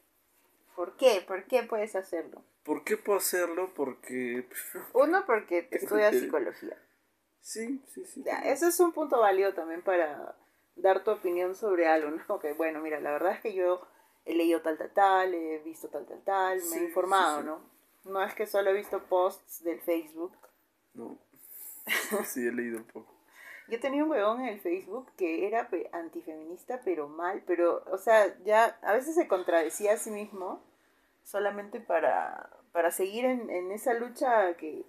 [SPEAKER 2] ¿Por qué? ¿Por qué puedes hacerlo?
[SPEAKER 3] ¿Por qué puedo hacerlo? Porque...
[SPEAKER 2] Uno, porque estudias psicología.
[SPEAKER 3] Sí, sí, sí.
[SPEAKER 2] Ya, ese es un punto válido también para dar tu opinión sobre algo, ¿no? Que, bueno, mira, la verdad es que yo he leído tal, tal, tal, he visto tal, tal, tal, me
[SPEAKER 3] Sí,
[SPEAKER 2] he informado,
[SPEAKER 3] sí, sí.
[SPEAKER 2] ¿no? No es que solo he visto posts del Facebook.
[SPEAKER 3] No. Sí, he leído un poco.
[SPEAKER 2] Yo tenía un huevón en el Facebook que era antifeminista, pero mal, pero, o sea, ya a veces se contradecía a sí mismo solamente para, para seguir en, en esa lucha que,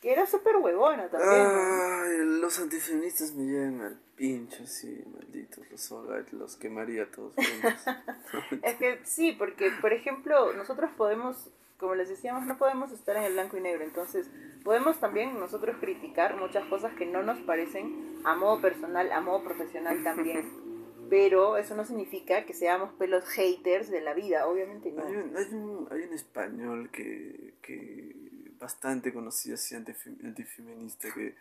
[SPEAKER 2] que era súper huevona también. ¿no?
[SPEAKER 3] Ay, los antifeministas me llegan al pincho, sí, malditos, los los quemaría a todos.
[SPEAKER 2] Es que sí, porque, por ejemplo, nosotros podemos, como les decíamos, no podemos estar en el blanco y negro. Entonces, podemos también nosotros criticar muchas cosas que no nos parecen a modo personal, a modo profesional también. Pero eso no significa que seamos pelos haters de la vida, obviamente no.
[SPEAKER 3] Hay un, hay un, hay un español que, que bastante conocido así antife- antifeminista que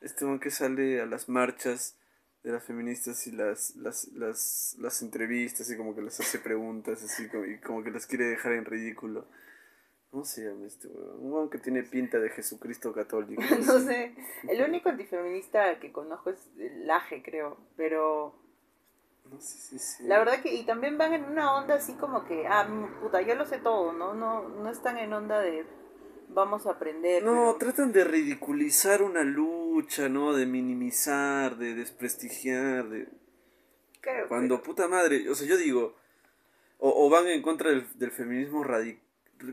[SPEAKER 3] este hombre que sale a las marchas de las feministas y las, las, las, las entrevistas y como que les hace preguntas así como, y como que las quiere dejar en ridículo. ¿Cómo se llama este huevón? Un huevón que tiene pinta de Jesucristo católico.
[SPEAKER 2] no sé, el único antifeminista que conozco es Laje, creo, pero
[SPEAKER 3] No sé si sí.
[SPEAKER 2] La verdad que, y también van en una onda así como que, ah, mm, puta, yo lo sé todo, ¿no? No, no están en onda de vamos a aprender.
[SPEAKER 3] No,
[SPEAKER 2] pero-
[SPEAKER 3] tratan de ridiculizar una lucha, ¿no? De minimizar, de desprestigiar, de...
[SPEAKER 2] Claro,
[SPEAKER 3] Cuando, puta madre, o sea, yo digo, o, o van en contra del, del feminismo radical,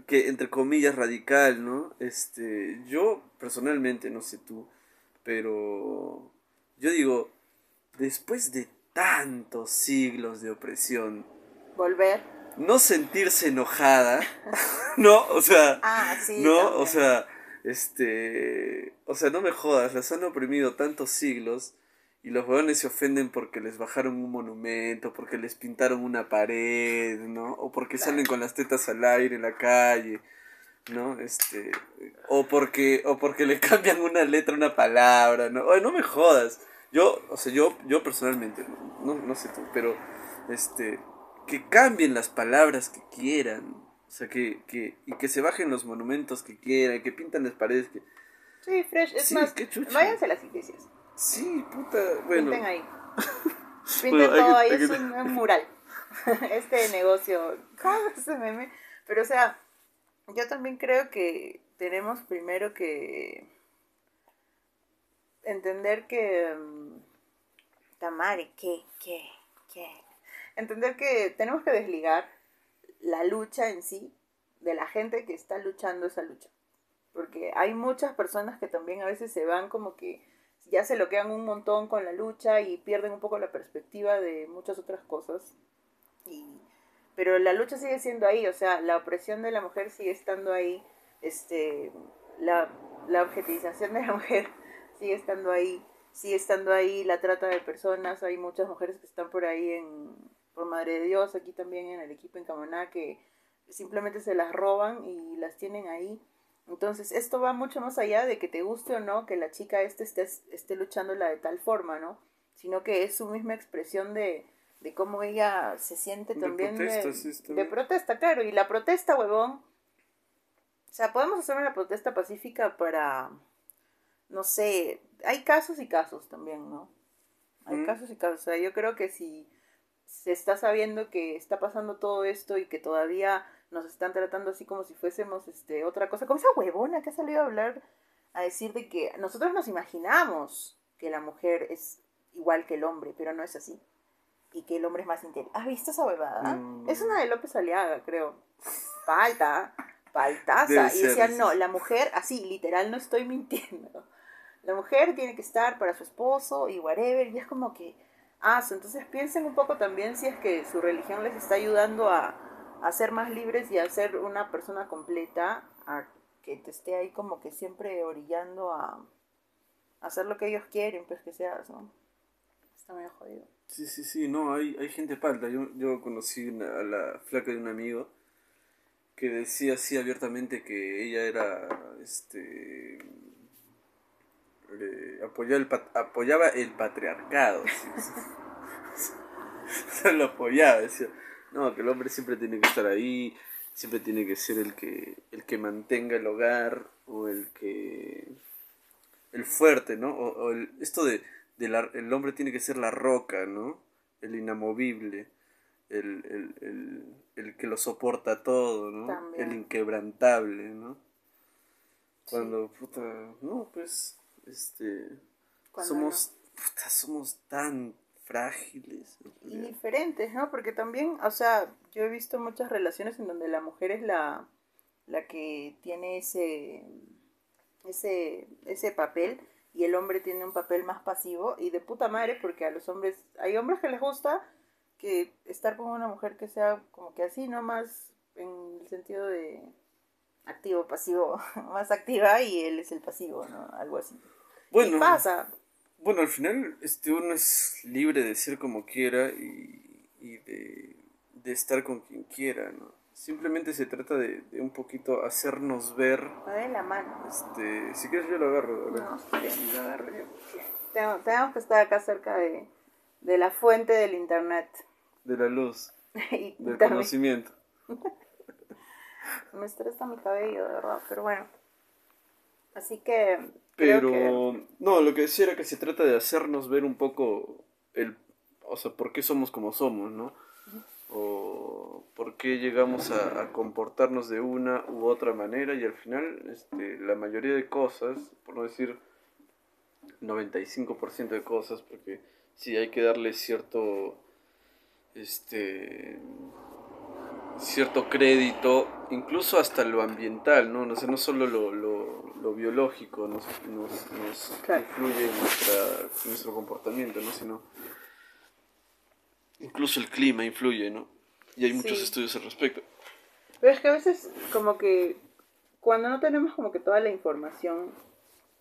[SPEAKER 3] que entre comillas radical, ¿no? Este, yo personalmente, no sé tú, pero yo digo, después de tantos siglos de opresión,
[SPEAKER 2] volver.
[SPEAKER 3] no sentirse enojada, ¿no? O sea,
[SPEAKER 2] Ah, sí.
[SPEAKER 3] no,
[SPEAKER 2] también.
[SPEAKER 3] o sea, este, o sea, no me jodas, las han oprimido tantos siglos y los huevones se ofenden porque les bajaron un monumento, porque les pintaron una pared, ¿no? O porque salen con las tetas al aire en la calle, ¿no? Este, o porque, o porque le cambian una letra, una palabra, ¿no? Oye, no me jodas. Yo, o sea, yo, yo personalmente, no, no sé tú, pero, este, que cambien las palabras que quieran. O sea, que, que, y que se bajen los monumentos que quieran, que pintan las paredes que...
[SPEAKER 2] Sí, fresh. Es
[SPEAKER 3] Sí,
[SPEAKER 2] más, váyanse a las iglesias.
[SPEAKER 3] Sí, puta, bueno.
[SPEAKER 2] Pinten ahí. Pinten
[SPEAKER 3] Bueno,
[SPEAKER 2] todo ahí, es un, un mural. este negocio. ¿Cómo ese meme? Pero, o sea, yo también creo que tenemos primero que entender que. mm, Tamare, ¿qué? ¿Qué? ¿Qué? Entender que tenemos que desligar la lucha en sí de la gente que está luchando esa lucha. Porque hay muchas personas que también a veces se van como que ya se lo quedan un montón con la lucha y pierden un poco la perspectiva de muchas otras cosas. Y, pero la lucha sigue siendo ahí, o sea, la opresión de la mujer sigue estando ahí, este, la, la objetivización de la mujer sigue estando ahí, sigue estando ahí la trata de personas, hay muchas mujeres que están por ahí en, por Madre de Dios, aquí también en el equipo en Camaná, que simplemente se las roban y las tienen ahí. Entonces, esto va mucho más allá de que te guste o no que la chica este esté, esté luchándola de tal forma, ¿no? Sino que es su misma expresión de, de cómo ella se siente
[SPEAKER 3] De
[SPEAKER 2] también
[SPEAKER 3] protesta,
[SPEAKER 2] de,
[SPEAKER 3] sí,
[SPEAKER 2] de protesta, claro. Y la protesta, huevón. O sea, podemos hacer una protesta pacífica para, no sé, hay casos y casos también, ¿no? Hay
[SPEAKER 3] Mm.
[SPEAKER 2] casos y casos. O sea, yo creo que si se está sabiendo que está pasando todo esto y que todavía nos están tratando así como si fuésemos este otra cosa, como esa huevona que ha salido a hablar a decir de que nosotros nos imaginamos que la mujer es igual que el hombre, pero no es así. Y que el hombre es más inteligente. ¿Has visto esa huevada?
[SPEAKER 3] Mm.
[SPEAKER 2] Es una de López Aliaga, creo. Falta, faltaza. Y decían, no, la mujer, así, literal, no estoy mintiendo. La mujer tiene que estar para su esposo y whatever. Y es como que, ah, entonces piensen un poco también si es que su religión les está ayudando a, a ser más libres y a ser una persona completa, a que te esté ahí como que siempre orillando a, hacer lo que ellos quieren, pues que seas, ¿no? Está medio jodido.
[SPEAKER 3] Sí, sí, sí, no, hay, hay gente palta. Yo, yo conocí una- a la flaca de un amigo que decía así abiertamente que ella era, este, eh, apoyaba, el, apoyaba el patriarcado. ¿sí? o sea, lo apoyaba, decía, no, que el hombre siempre tiene que estar ahí, siempre tiene que ser el que, el que mantenga el hogar o el que... el fuerte, ¿no? O, o el, esto de, de la- el hombre tiene que ser la roca, ¿no? El inamovible, el, el, el, el que lo soporta todo, ¿no?
[SPEAKER 2] También.
[SPEAKER 3] El inquebrantable, ¿no? Cuando, puta, no, pues, este, somos, puta, somos tan frágiles.
[SPEAKER 2] y diferentes, ¿no? Porque también, o sea, yo he visto muchas relaciones en donde la mujer es la, la que tiene ese, ese, ese papel y el hombre tiene un papel más pasivo y de puta madre porque a los hombres, hay hombres que les gusta que estar con una mujer que sea como que así, ¿no? Más en el sentido de activo, pasivo, más activa y él es el pasivo, ¿no? Algo así.
[SPEAKER 3] Bueno,
[SPEAKER 2] Y pasa,
[SPEAKER 3] Bueno, al final este, uno es libre de ser como quiera y, y de, de estar con quien quiera, ¿no? Simplemente se trata de, de un poquito hacernos ver.
[SPEAKER 2] me den la mano.
[SPEAKER 3] Este, si quieres yo lo agarro, ¿verdad?
[SPEAKER 2] No, bien, lo agarro yo. Tengo- tenemos que estar acá cerca de, de la fuente del internet.
[SPEAKER 3] De la luz,
[SPEAKER 2] y
[SPEAKER 3] del
[SPEAKER 2] también
[SPEAKER 3] conocimiento.
[SPEAKER 2] me estresa mi cabello, de verdad, pero bueno. Así que
[SPEAKER 3] Pero,
[SPEAKER 2] que
[SPEAKER 3] no, lo que decía era que se trata de hacernos ver un poco el, o sea, por qué somos como somos, ¿no? O por qué llegamos a, a comportarnos de una u otra manera y al final, este, la mayoría de cosas, por no decir 95% de cosas, porque sí hay que darle cierto, este, cierto crédito, incluso hasta lo ambiental, ¿no? No, sé, no solo lo, lo, lo biológico nos, nos, nos
[SPEAKER 2] Claro.
[SPEAKER 3] influye en, nuestra, en nuestro comportamiento, ¿no? Sino incluso el clima influye, ¿no? Y hay muchos estudios al respecto.
[SPEAKER 2] Pero es que a veces como que cuando no tenemos como que toda la información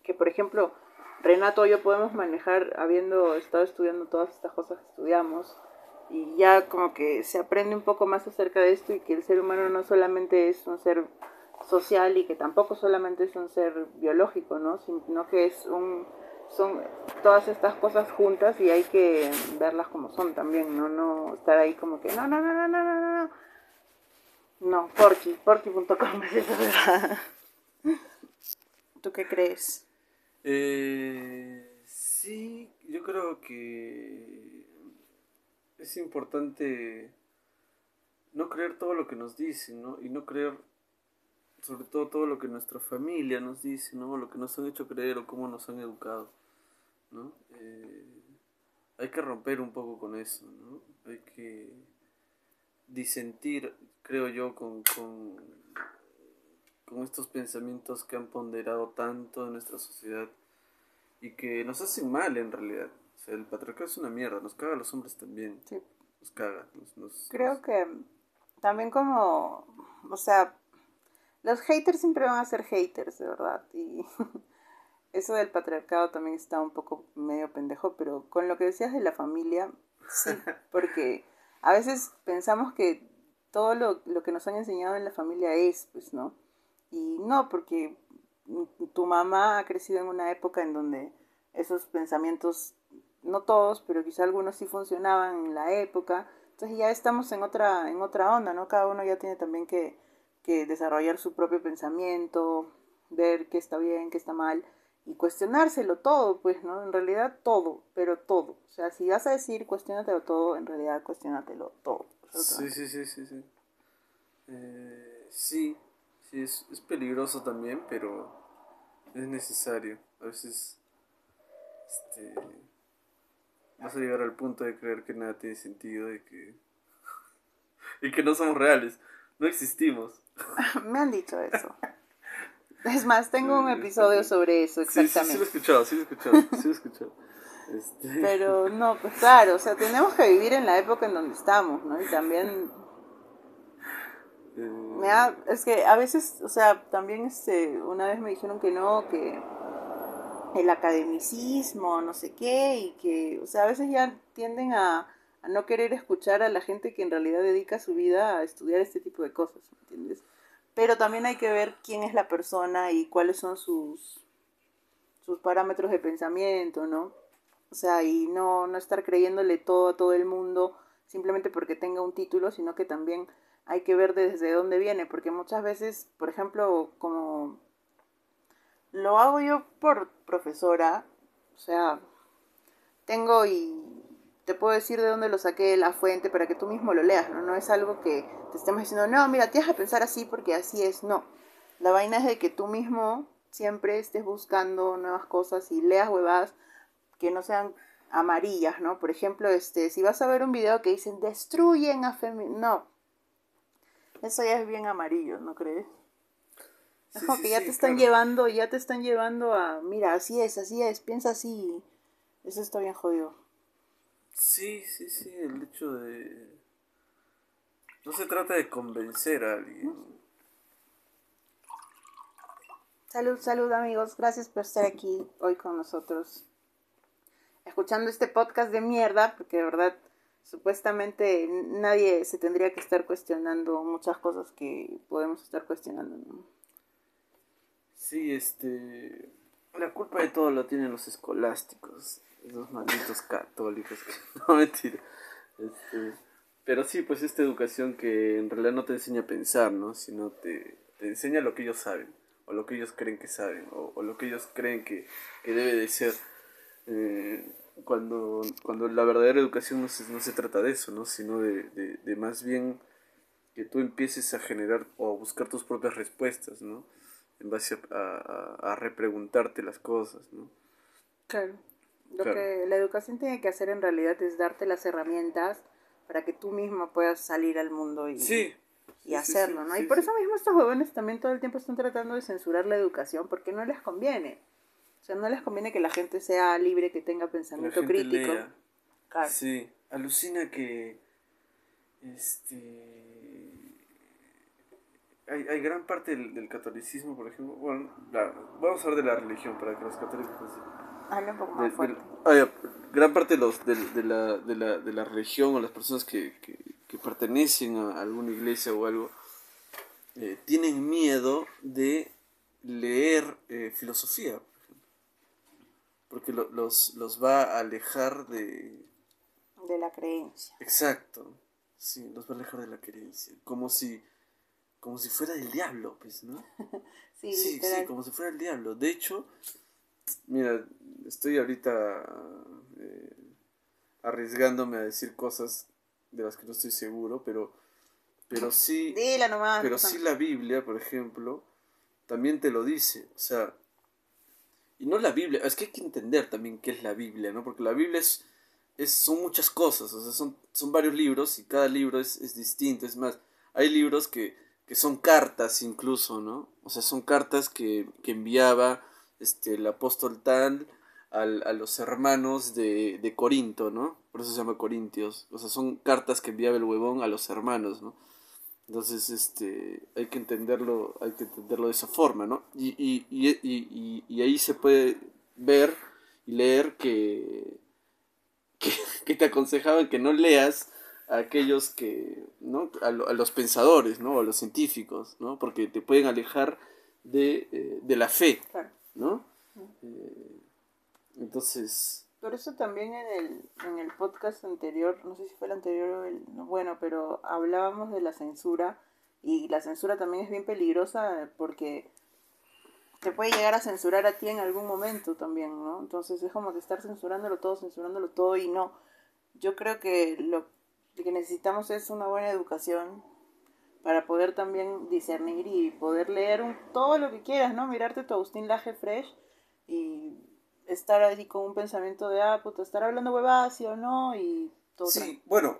[SPEAKER 2] que por ejemplo Renato y yo podemos manejar habiendo estado estudiando todas estas cosas que estudiamos y ya como que se aprende un poco más acerca de esto y que el ser humano no solamente es un ser social y que tampoco solamente es un ser biológico, ¿no? Sino que es un son todas estas cosas juntas y hay que verlas como son también, no no estar ahí como que no, no, no, no, no, no, no, no. No, Porky, porky.com es esa verdad. ¿Tú qué crees?
[SPEAKER 3] Eh, sí, yo creo que es importante no creer todo lo que nos dicen, ¿no? Y no creer sobre todo todo lo que nuestra familia nos dice, ¿no? Lo que nos han hecho creer o cómo nos han educado, ¿no? Eh, hay que romper un poco con eso, ¿no? Hay que disentir, creo yo, con, con, con estos pensamientos que han ponderado tanto en nuestra sociedad y que nos hacen mal en realidad. O sea, el patriarcado es una mierda, nos caga a los hombres también,
[SPEAKER 2] Sí.
[SPEAKER 3] nos caga. Nos, nos-
[SPEAKER 2] Creo que también como, o sea, los haters siempre van a ser haters, de verdad. Y eso del patriarcado también está un poco medio pendejo, pero con lo que decías de la familia, sí, porque a veces pensamos que todo lo, lo que nos han enseñado en la familia es, pues, ¿no? Y no, porque tu mamá ha crecido en una época en donde esos pensamientos, no todos, pero quizá algunos sí funcionaban en la época. Entonces ya estamos en otra, en otra onda, ¿no? Cada uno ya tiene también que, que desarrollar su propio pensamiento, ver qué está bien, qué está mal y cuestionárselo todo, pues, ¿no? En realidad todo, pero todo. O sea, si vas a decir cuestionatelo todo, en realidad cuestionatelo todo.
[SPEAKER 3] Sí, sí, sí, sí, sí. Eh, sí, sí, es, peligroso también, pero es necesario. A veces este, vas a llegar al punto de creer que nada tiene sentido y que, y que no somos reales, no existimos.
[SPEAKER 2] Me han dicho eso. Es más, tengo un episodio sobre eso,
[SPEAKER 3] Sí, sí, sí, lo he
[SPEAKER 2] exactamente.
[SPEAKER 3] escuchado, sí lo he escuchado, sí lo he escuchado. Este,
[SPEAKER 2] Pero no, pues claro, o sea, tenemos que vivir en la época en donde estamos, ¿no? Y también
[SPEAKER 3] eh,
[SPEAKER 2] me da, es que a veces, o sea, también este, una vez me dijeron que no, que el academicismo, no sé qué, y que, o sea, a veces ya tienden a, no querer escuchar a la gente que en realidad dedica su vida a estudiar este tipo de cosas, ¿me entiendes? Pero también hay que ver quién es la persona y cuáles son sus, sus parámetros de pensamiento, ¿no? O sea, y no, no estar creyéndole todo a todo el mundo simplemente porque tenga un título, sino que también hay que ver desde dónde viene, porque muchas veces, por ejemplo, como lo hago yo por profesora, o sea, tengo y te puedo decir de dónde lo saqué de la fuente para que tú mismo lo leas, ¿no? No es algo que te estemos diciendo, no, mira, tienes que pensar así porque así es, no. La vaina es de que tú mismo siempre estés buscando nuevas cosas y leas huevadas que no sean amarillas, ¿no? Por ejemplo, este, si vas a ver un video que dicen destruyen a femi... No. Eso ya es bien amarillo, ¿no crees? Es
[SPEAKER 3] Sí,
[SPEAKER 2] como
[SPEAKER 3] sí,
[SPEAKER 2] que ya
[SPEAKER 3] sí,
[SPEAKER 2] te están
[SPEAKER 3] claro.
[SPEAKER 2] llevando, ya te están llevando a, mira, así es, así es, piensa así. Eso está bien jodido.
[SPEAKER 3] Sí, sí, sí, el hecho de... No se trata de convencer a alguien.
[SPEAKER 2] Salud, salud amigos, gracias por estar aquí hoy con nosotros. Escuchando este podcast de mierda, porque de verdad, supuestamente nadie se tendría que estar cuestionando muchas cosas que podemos estar cuestionando. ¿no?
[SPEAKER 3] Sí, este... La culpa de todo lo tienen los escolásticos, esos malditos católicos. que- No, mentira. Este, pero sí, pues esta educación que en realidad no te enseña a pensar, ¿no? Sino te, te enseña lo que ellos saben, o lo que ellos creen que saben, o, o lo que ellos creen que, que debe de ser. Eh, cuando, cuando la verdadera educación no se, no se trata de eso, ¿no? Sino de, de, de más bien que tú empieces a generar o a buscar tus propias respuestas, ¿no? En base a, a, a repreguntarte las cosas, ¿no?
[SPEAKER 2] Claro. Lo
[SPEAKER 3] Claro.
[SPEAKER 2] que la educación tiene que hacer en realidad es darte las herramientas para que tú mismo puedas salir al mundo y,
[SPEAKER 3] Sí.
[SPEAKER 2] y
[SPEAKER 3] sí,
[SPEAKER 2] hacerlo,
[SPEAKER 3] sí,
[SPEAKER 2] ¿no? y por eso mismo estos jóvenes también todo el tiempo están tratando de censurar la educación porque no les conviene. O sea, no les conviene que la gente sea libre, que tenga
[SPEAKER 3] La
[SPEAKER 2] pensamiento
[SPEAKER 3] gente
[SPEAKER 2] crítico.
[SPEAKER 3] lea.
[SPEAKER 2] Claro.
[SPEAKER 3] Sí, alucina que este hay, hay gran parte del, del catolicismo, por ejemplo, bueno, la- vamos a hablar de la religión para que los católicos
[SPEAKER 2] Habla un poco
[SPEAKER 3] de-
[SPEAKER 2] más
[SPEAKER 3] de-
[SPEAKER 2] fuerte.
[SPEAKER 3] ah, gran parte de, los, de, de la, de, la, de la religión o las personas que, que, que pertenecen a alguna iglesia o algo eh, tienen miedo de leer eh, filosofía, porque lo- los, los va a alejar de,
[SPEAKER 2] De la creencia.
[SPEAKER 3] Exacto. Sí, los va a alejar de la creencia. Como si, como si fuera el diablo, pues, ¿no?
[SPEAKER 2] Sí,
[SPEAKER 3] sí, como si fuera el diablo. De hecho, mira, estoy ahorita eh, arriesgándome a decir cosas de las que no estoy seguro, pero, pero sí,
[SPEAKER 2] Dila nomás.
[SPEAKER 3] pero sí la Biblia, por ejemplo, también te lo dice. O sea, y no la Biblia, es que hay que entender también qué es la Biblia, ¿no? Porque la Biblia es, es son muchas cosas, o sea, son, son varios libros y cada libro es, es distinto. Es más, hay libros que, que son cartas incluso, ¿no? O sea, son cartas que, que enviaba este, el apóstol tal al, a los hermanos de, de Corinto, ¿no? Por eso se llama Corintios. O sea, son cartas que enviaba el huevón a los hermanos, ¿no? Entonces, este, hay que entenderlo, hay que entenderlo de esa forma, ¿no? Y, y, y, y, ahí se puede ver y leer que, que, que te aconsejaban que no leas a aquellos que, ¿no? A, lo- a los pensadores, ¿no? A los científicos, ¿no? Porque te pueden alejar de, eh, de la fe,
[SPEAKER 2] Claro.
[SPEAKER 3] ¿No? Eh, entonces,
[SPEAKER 2] Por eso también en el, en el podcast anterior, no sé si fue el anterior o el... no, Bueno, pero hablábamos de la censura y la censura también es bien peligrosa porque te puede llegar a censurar a ti en algún momento también, ¿no? Entonces es como que estar censurándolo todo, censurándolo todo y no. Yo creo que lo que necesitamos es una buena educación para poder también discernir y poder leer un- todo lo que quieras, ¿no? Mirarte tu Agustín Laje Fresh y estar ahí con un pensamiento de, ah, puta, estar hablando huevadas, sí o no, y todo.
[SPEAKER 3] Sí,
[SPEAKER 2] tranquilo.
[SPEAKER 3] bueno,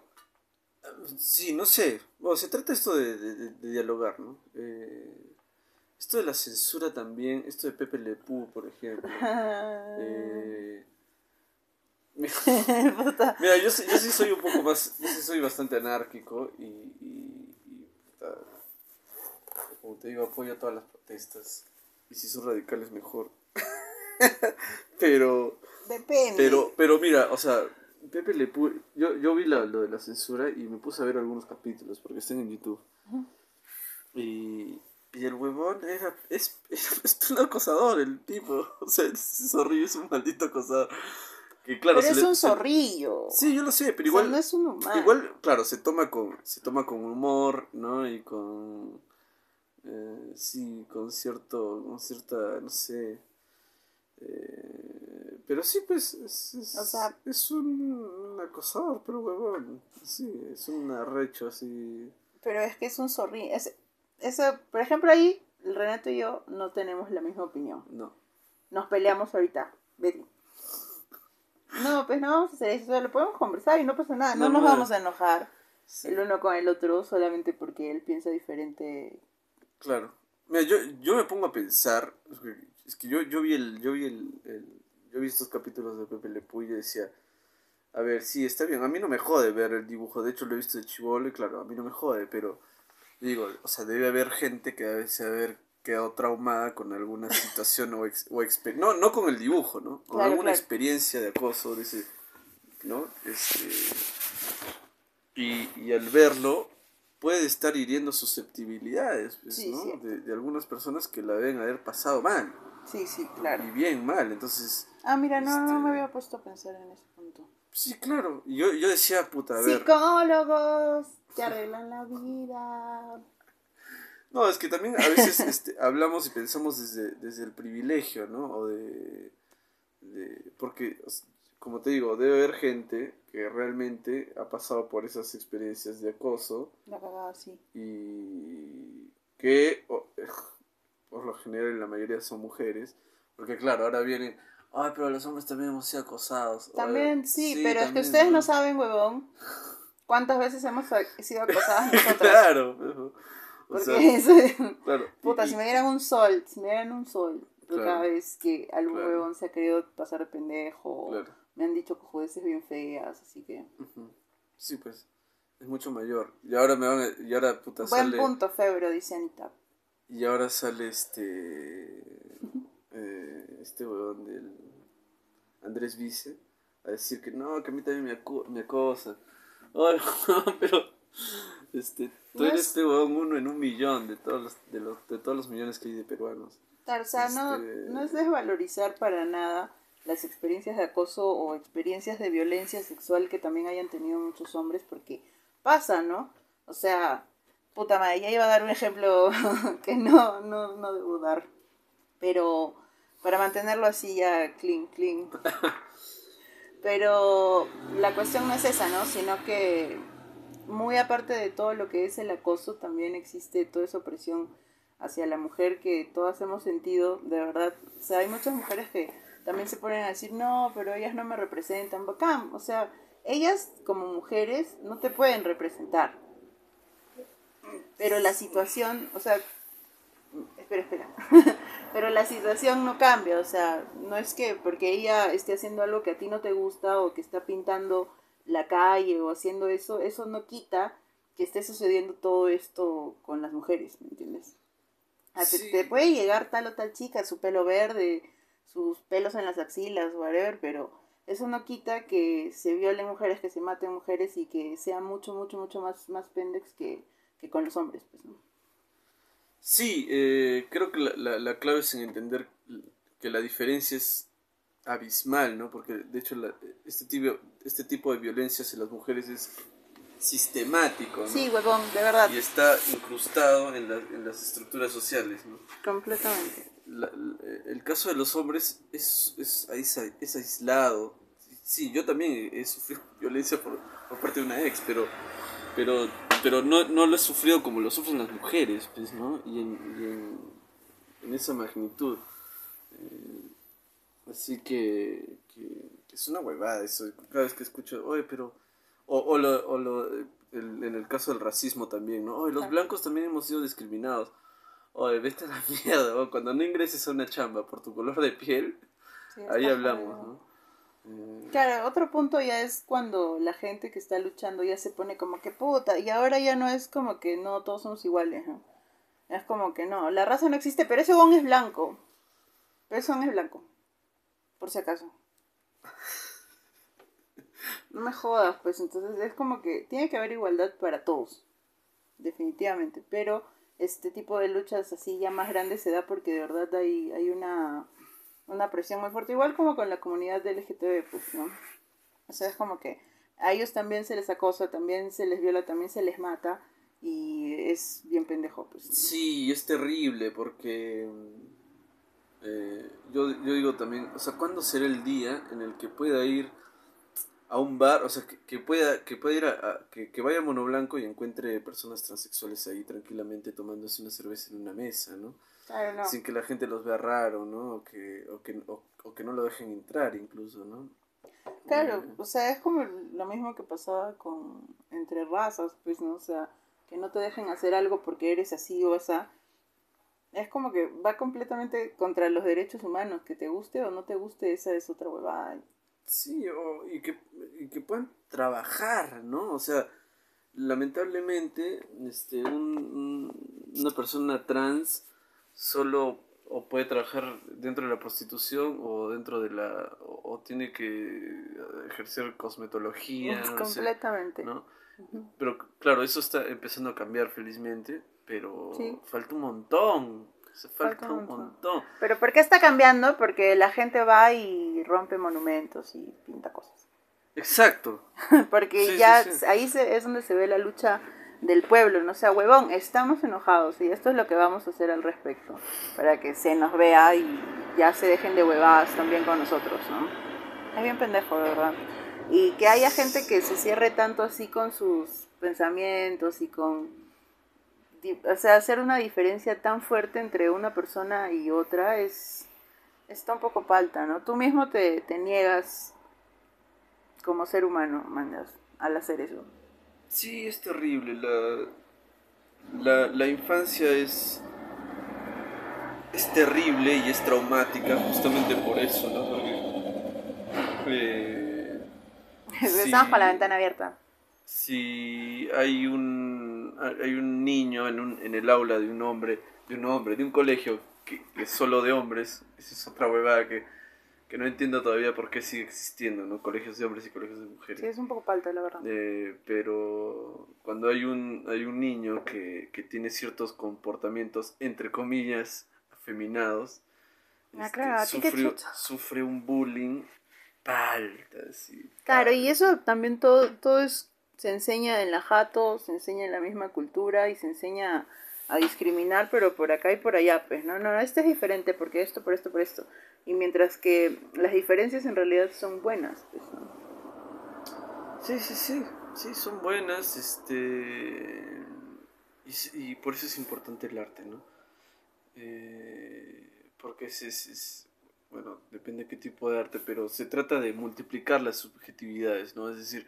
[SPEAKER 3] sí, no sé. Bueno, se trata esto de, de- de- de dialogar, ¿no? Eh, esto de la censura también, esto de Pepe Le Pew, por ejemplo. eh, mira, yo, sí- yo sí soy un poco más, yo sí soy bastante anárquico y, como te digo, apoyo todas las protestas. Y si son radicales, mejor. Pero...
[SPEAKER 2] Depende.
[SPEAKER 3] Pero, pero mira, o sea, Pepe Le Pew, yo, yo vi la- lo de la censura y me puse a ver algunos capítulos porque están en YouTube. Y, y el huevón era, es, es, un acosador el tipo, o sea, es, es horrible, es un maldito acosador. que claro,
[SPEAKER 2] pero es
[SPEAKER 3] le-
[SPEAKER 2] un
[SPEAKER 3] se-
[SPEAKER 2] zorrillo.
[SPEAKER 3] Sí, yo lo sé, pero
[SPEAKER 2] O sea,
[SPEAKER 3] igual,
[SPEAKER 2] no es un humano.
[SPEAKER 3] igual, claro, se toma con, se toma con humor, ¿no? Y con, eh, sí, con cierto, con cierta, no sé, eh, pero sí, pues, es, es,
[SPEAKER 2] O sea-
[SPEAKER 3] es un, acosador, pero huevón, sí, es un arrecho así,
[SPEAKER 2] Pero es que es un zorrillo. Es, eso, por ejemplo, ahí Renato y yo no tenemos la misma opinión.
[SPEAKER 3] no.
[SPEAKER 2] Nos peleamos ahorita. Betty. No, pues no vamos a hacer eso. Lo podemos conversar y no pasa nada. No, nos vamos a enojar
[SPEAKER 3] Sí.
[SPEAKER 2] el uno con el otro solamente porque él piensa diferente.
[SPEAKER 3] Claro. Mira, yo, yo me pongo a pensar, es que, yo, yo vi el, yo vi el, el- yo vi estos capítulos de Pepe Le Pew y decía, a ver, sí, está bien, a mí no me jode ver el dibujo, de hecho lo he visto de chivolo y claro, a mí no me jode, pero digo, o sea, debe haber gente que debe haber quedado traumada con alguna situación o, ex- o exper- no, no con el dibujo, ¿no? Con
[SPEAKER 2] Claro,
[SPEAKER 3] alguna
[SPEAKER 2] claro.
[SPEAKER 3] experiencia de acoso, ese, ¿no? Este, y, y al verlo puede estar hiriendo susceptibilidades, pues,
[SPEAKER 2] Sí,
[SPEAKER 3] ¿no?
[SPEAKER 2] sí.
[SPEAKER 3] De, de algunas personas que la deben haber pasado mal,
[SPEAKER 2] Sí, sí,
[SPEAKER 3] y
[SPEAKER 2] claro.
[SPEAKER 3] bien mal, entonces,
[SPEAKER 2] Ah, mira, no, no
[SPEAKER 3] Este-
[SPEAKER 2] me había puesto a pensar en ese punto.
[SPEAKER 3] sí, claro, y yo, yo decía, puta, a ver,
[SPEAKER 2] Psicólogos que arreglan la vida.
[SPEAKER 3] no, es que también a veces este, hablamos y pensamos desde, desde el privilegio, ¿no? O de, de- porque, como te digo, debe haber gente que realmente ha pasado por esas experiencias de acoso,
[SPEAKER 2] La cagada, sí.
[SPEAKER 3] y que por lo general la mayoría son mujeres, porque claro, ahora vienen, ay, pero los hombres también hemos sido acosados.
[SPEAKER 2] También, sí, pero es que ustedes no saben, huevón, cuántas veces hemos sido acosadas nosotros.
[SPEAKER 3] claro, pero, o
[SPEAKER 2] Porque
[SPEAKER 3] sea, claro. y-
[SPEAKER 2] Puta,
[SPEAKER 3] y-
[SPEAKER 2] si me dieran un sol, si me dieran un sol,
[SPEAKER 3] Claro.
[SPEAKER 2] cada vez que algún
[SPEAKER 3] Claro.
[SPEAKER 2] huevón se ha querido pasar de pendejo,
[SPEAKER 3] Claro.
[SPEAKER 2] Me han dicho cojudeces bien feas, así que...
[SPEAKER 3] Sí, pues, es mucho mayor. Y ahora me van a- y ahora puta
[SPEAKER 2] Buen
[SPEAKER 3] sale,
[SPEAKER 2] punto, Febro, dice Anita.
[SPEAKER 3] y ahora sale este, eh, este weón del Andrés Vice a decir que no, que a mí también me, acu- me acosa. Ay, pero, este, tú
[SPEAKER 2] No
[SPEAKER 3] eres
[SPEAKER 2] es-
[SPEAKER 3] este weón uno en un millón de todos los, de los, de todos los millones que hay de peruanos.
[SPEAKER 2] Claro, o sea, no,
[SPEAKER 3] Este-
[SPEAKER 2] no es desvalorizar para nada las experiencias de acoso o experiencias de violencia sexual que también hayan tenido muchos hombres, porque pasa, ¿no? O sea, puta madre, ya iba a dar un ejemplo que no, no, no debo dar, pero para mantenerlo así ya clean, clean. Pero la cuestión no es esa, ¿no? Sino que muy aparte de todo lo que es el acoso, también existe toda esa opresión hacia la mujer que todas hemos sentido, de verdad. O sea, hay muchas mujeres que también se ponen a decir, no, pero ellas no me representan, bacán. O sea, ellas como mujeres no te pueden representar. Pero la situación, o sea, espera, espera. Pero la situación no cambia, o sea, no es que porque ella esté haciendo algo que a ti no te gusta o que está pintando la calle o haciendo eso, eso no quita que esté sucediendo todo esto con las mujeres, ¿me entiendes?
[SPEAKER 3] Sí.
[SPEAKER 2] te puede llegar tal o tal chica, su pelo verde, sus pelos en las axilas, whatever, pero eso no quita que se violen mujeres, que se maten mujeres y que sea mucho, mucho, mucho más, más pendex que, que con los hombres, pues, ¿no?
[SPEAKER 3] Sí, eh, creo que la, la, la clave es en entender que la diferencia es abismal, ¿no? Porque de hecho la- este, tipo, este tipo de violencia hacia las mujeres es sistemático, ¿no?
[SPEAKER 2] Sí, huevón, de verdad,
[SPEAKER 3] Y está incrustado en, la- en las estructuras sociales, ¿no?
[SPEAKER 2] completamente.
[SPEAKER 3] La- el caso de los hombres es, es, es aislado. Sí, yo también he sufrido violencia por, por parte de una ex, pero pero pero no, no lo he sufrido como lo sufren las mujeres, pues, ¿no? Y en, y en, en esa magnitud. Eh, así que, que, es una huevada eso. Cada vez que escucho, oye, pero... O, o, lo, o lo, el- en el caso del racismo también, ¿no? Oye, los blancos también hemos sido discriminados. Oye, vete a la mierda, ¿no? cuando no ingreses a una chamba por tu color de piel,
[SPEAKER 2] Sí,
[SPEAKER 3] ahí hablamos,
[SPEAKER 2] jodido.
[SPEAKER 3] ¿no? Eh,
[SPEAKER 2] Claro, otro punto ya es cuando la gente que está luchando ya se pone como que puta, y ahora ya no es como que no, todos somos iguales, ¿no? Es como que no, la raza no existe, pero ese bon es blanco. Pero ese bon es blanco. Por si acaso. No me jodas, pues entonces es como que tiene que haber igualdad para todos. Definitivamente. Pero este tipo de luchas así ya más grandes se da porque de verdad hay, hay una una presión muy fuerte, igual como con la comunidad del LGTB, pues, ¿no? O sea, es como que a ellos también se les acosa, también se les viola, también se les mata y es bien pendejo, pues.
[SPEAKER 3] Sí, es terrible porque eh, yo, yo digo también, o sea, ¿cuándo será el día en el que pueda ir a un bar, o sea, que, que pueda, que pueda ir a, a- que, que vaya a Mono Blanco y encuentre personas transexuales ahí tranquilamente tomándose una cerveza en una mesa, ¿no?
[SPEAKER 2] Claro, no.
[SPEAKER 3] Sin que la gente los vea raro, ¿no? O que, o que, o, o que no lo dejen entrar incluso, ¿no?
[SPEAKER 2] Claro,
[SPEAKER 3] Eh,
[SPEAKER 2] o sea, es como lo mismo que pasaba con entre razas, pues, ¿no? O sea, que no te dejen hacer algo porque eres así o esa. Es como que va completamente contra los derechos humanos, que te guste o no te guste, esa es otra huevada.
[SPEAKER 3] Sí, o- y, que, y que puedan trabajar, ¿no? O sea, lamentablemente, este, un- un- una persona trans solo o puede trabajar dentro de la prostitución o dentro de la... o, o tiene que ejercer cosmetología, no sé,
[SPEAKER 2] completamente.
[SPEAKER 3] ¿no? Pero claro, eso está empezando a cambiar felizmente, pero
[SPEAKER 2] Sí.
[SPEAKER 3] falta un montón, o sea, falta,
[SPEAKER 2] Falta un
[SPEAKER 3] un
[SPEAKER 2] montón.
[SPEAKER 3] montón.
[SPEAKER 2] Pero ¿por qué está cambiando? Porque la gente va y rompe monumentos y pinta cosas.
[SPEAKER 3] Exacto.
[SPEAKER 2] Porque
[SPEAKER 3] Sí,
[SPEAKER 2] ya
[SPEAKER 3] sí, sí.
[SPEAKER 2] ahí se- es donde se ve la lucha del pueblo, no O sea, huevón, estamos enojados y esto es lo que vamos a hacer al respecto, para que se nos vea y ya se dejen de huevadas también con nosotros, ¿no? Es bien pendejo, de verdad. Y que haya gente que se cierre tanto así con sus pensamientos y con... O sea, hacer una diferencia tan fuerte entre una persona y otra es... Está un poco falta, ¿no? Tú mismo te, te niegas como ser humano, mandas, al hacer eso.
[SPEAKER 3] Sí, es terrible. La, la, la infancia es, es terrible y es traumática justamente por eso, ¿no? Porque eh,
[SPEAKER 2] Estamos con la ventana abierta.
[SPEAKER 3] si hay un, hay un niño en, un, en el aula de un hombre, de un hombre, de un colegio que, que es solo de hombres, esa es otra huevada que, que no entiendo todavía por qué sigue existiendo, ¿no? Colegios de hombres y colegios de mujeres.
[SPEAKER 2] Sí, es un poco falta, la verdad.
[SPEAKER 3] Eh, pero cuando hay un, hay un niño que, que tiene ciertos comportamientos, entre comillas, afeminados, este,
[SPEAKER 2] claro,
[SPEAKER 3] sufre, un bullying palta, así,
[SPEAKER 2] Claro,
[SPEAKER 3] palta.
[SPEAKER 2] y eso también todo, todo es, se enseña en la jato, se enseña en la misma cultura y se enseña a discriminar, pero por acá y por allá, pues, no, no, este es diferente porque esto, por esto, por esto. Y mientras que las diferencias en realidad son buenas, pues, ¿no?
[SPEAKER 3] Sí, sí, sí, sí, son buenas, este... Y, por eso es importante el arte, ¿no? Eh, porque es, es- es- bueno, depende de qué tipo de arte, pero se trata de multiplicar las subjetividades, ¿no? Es decir,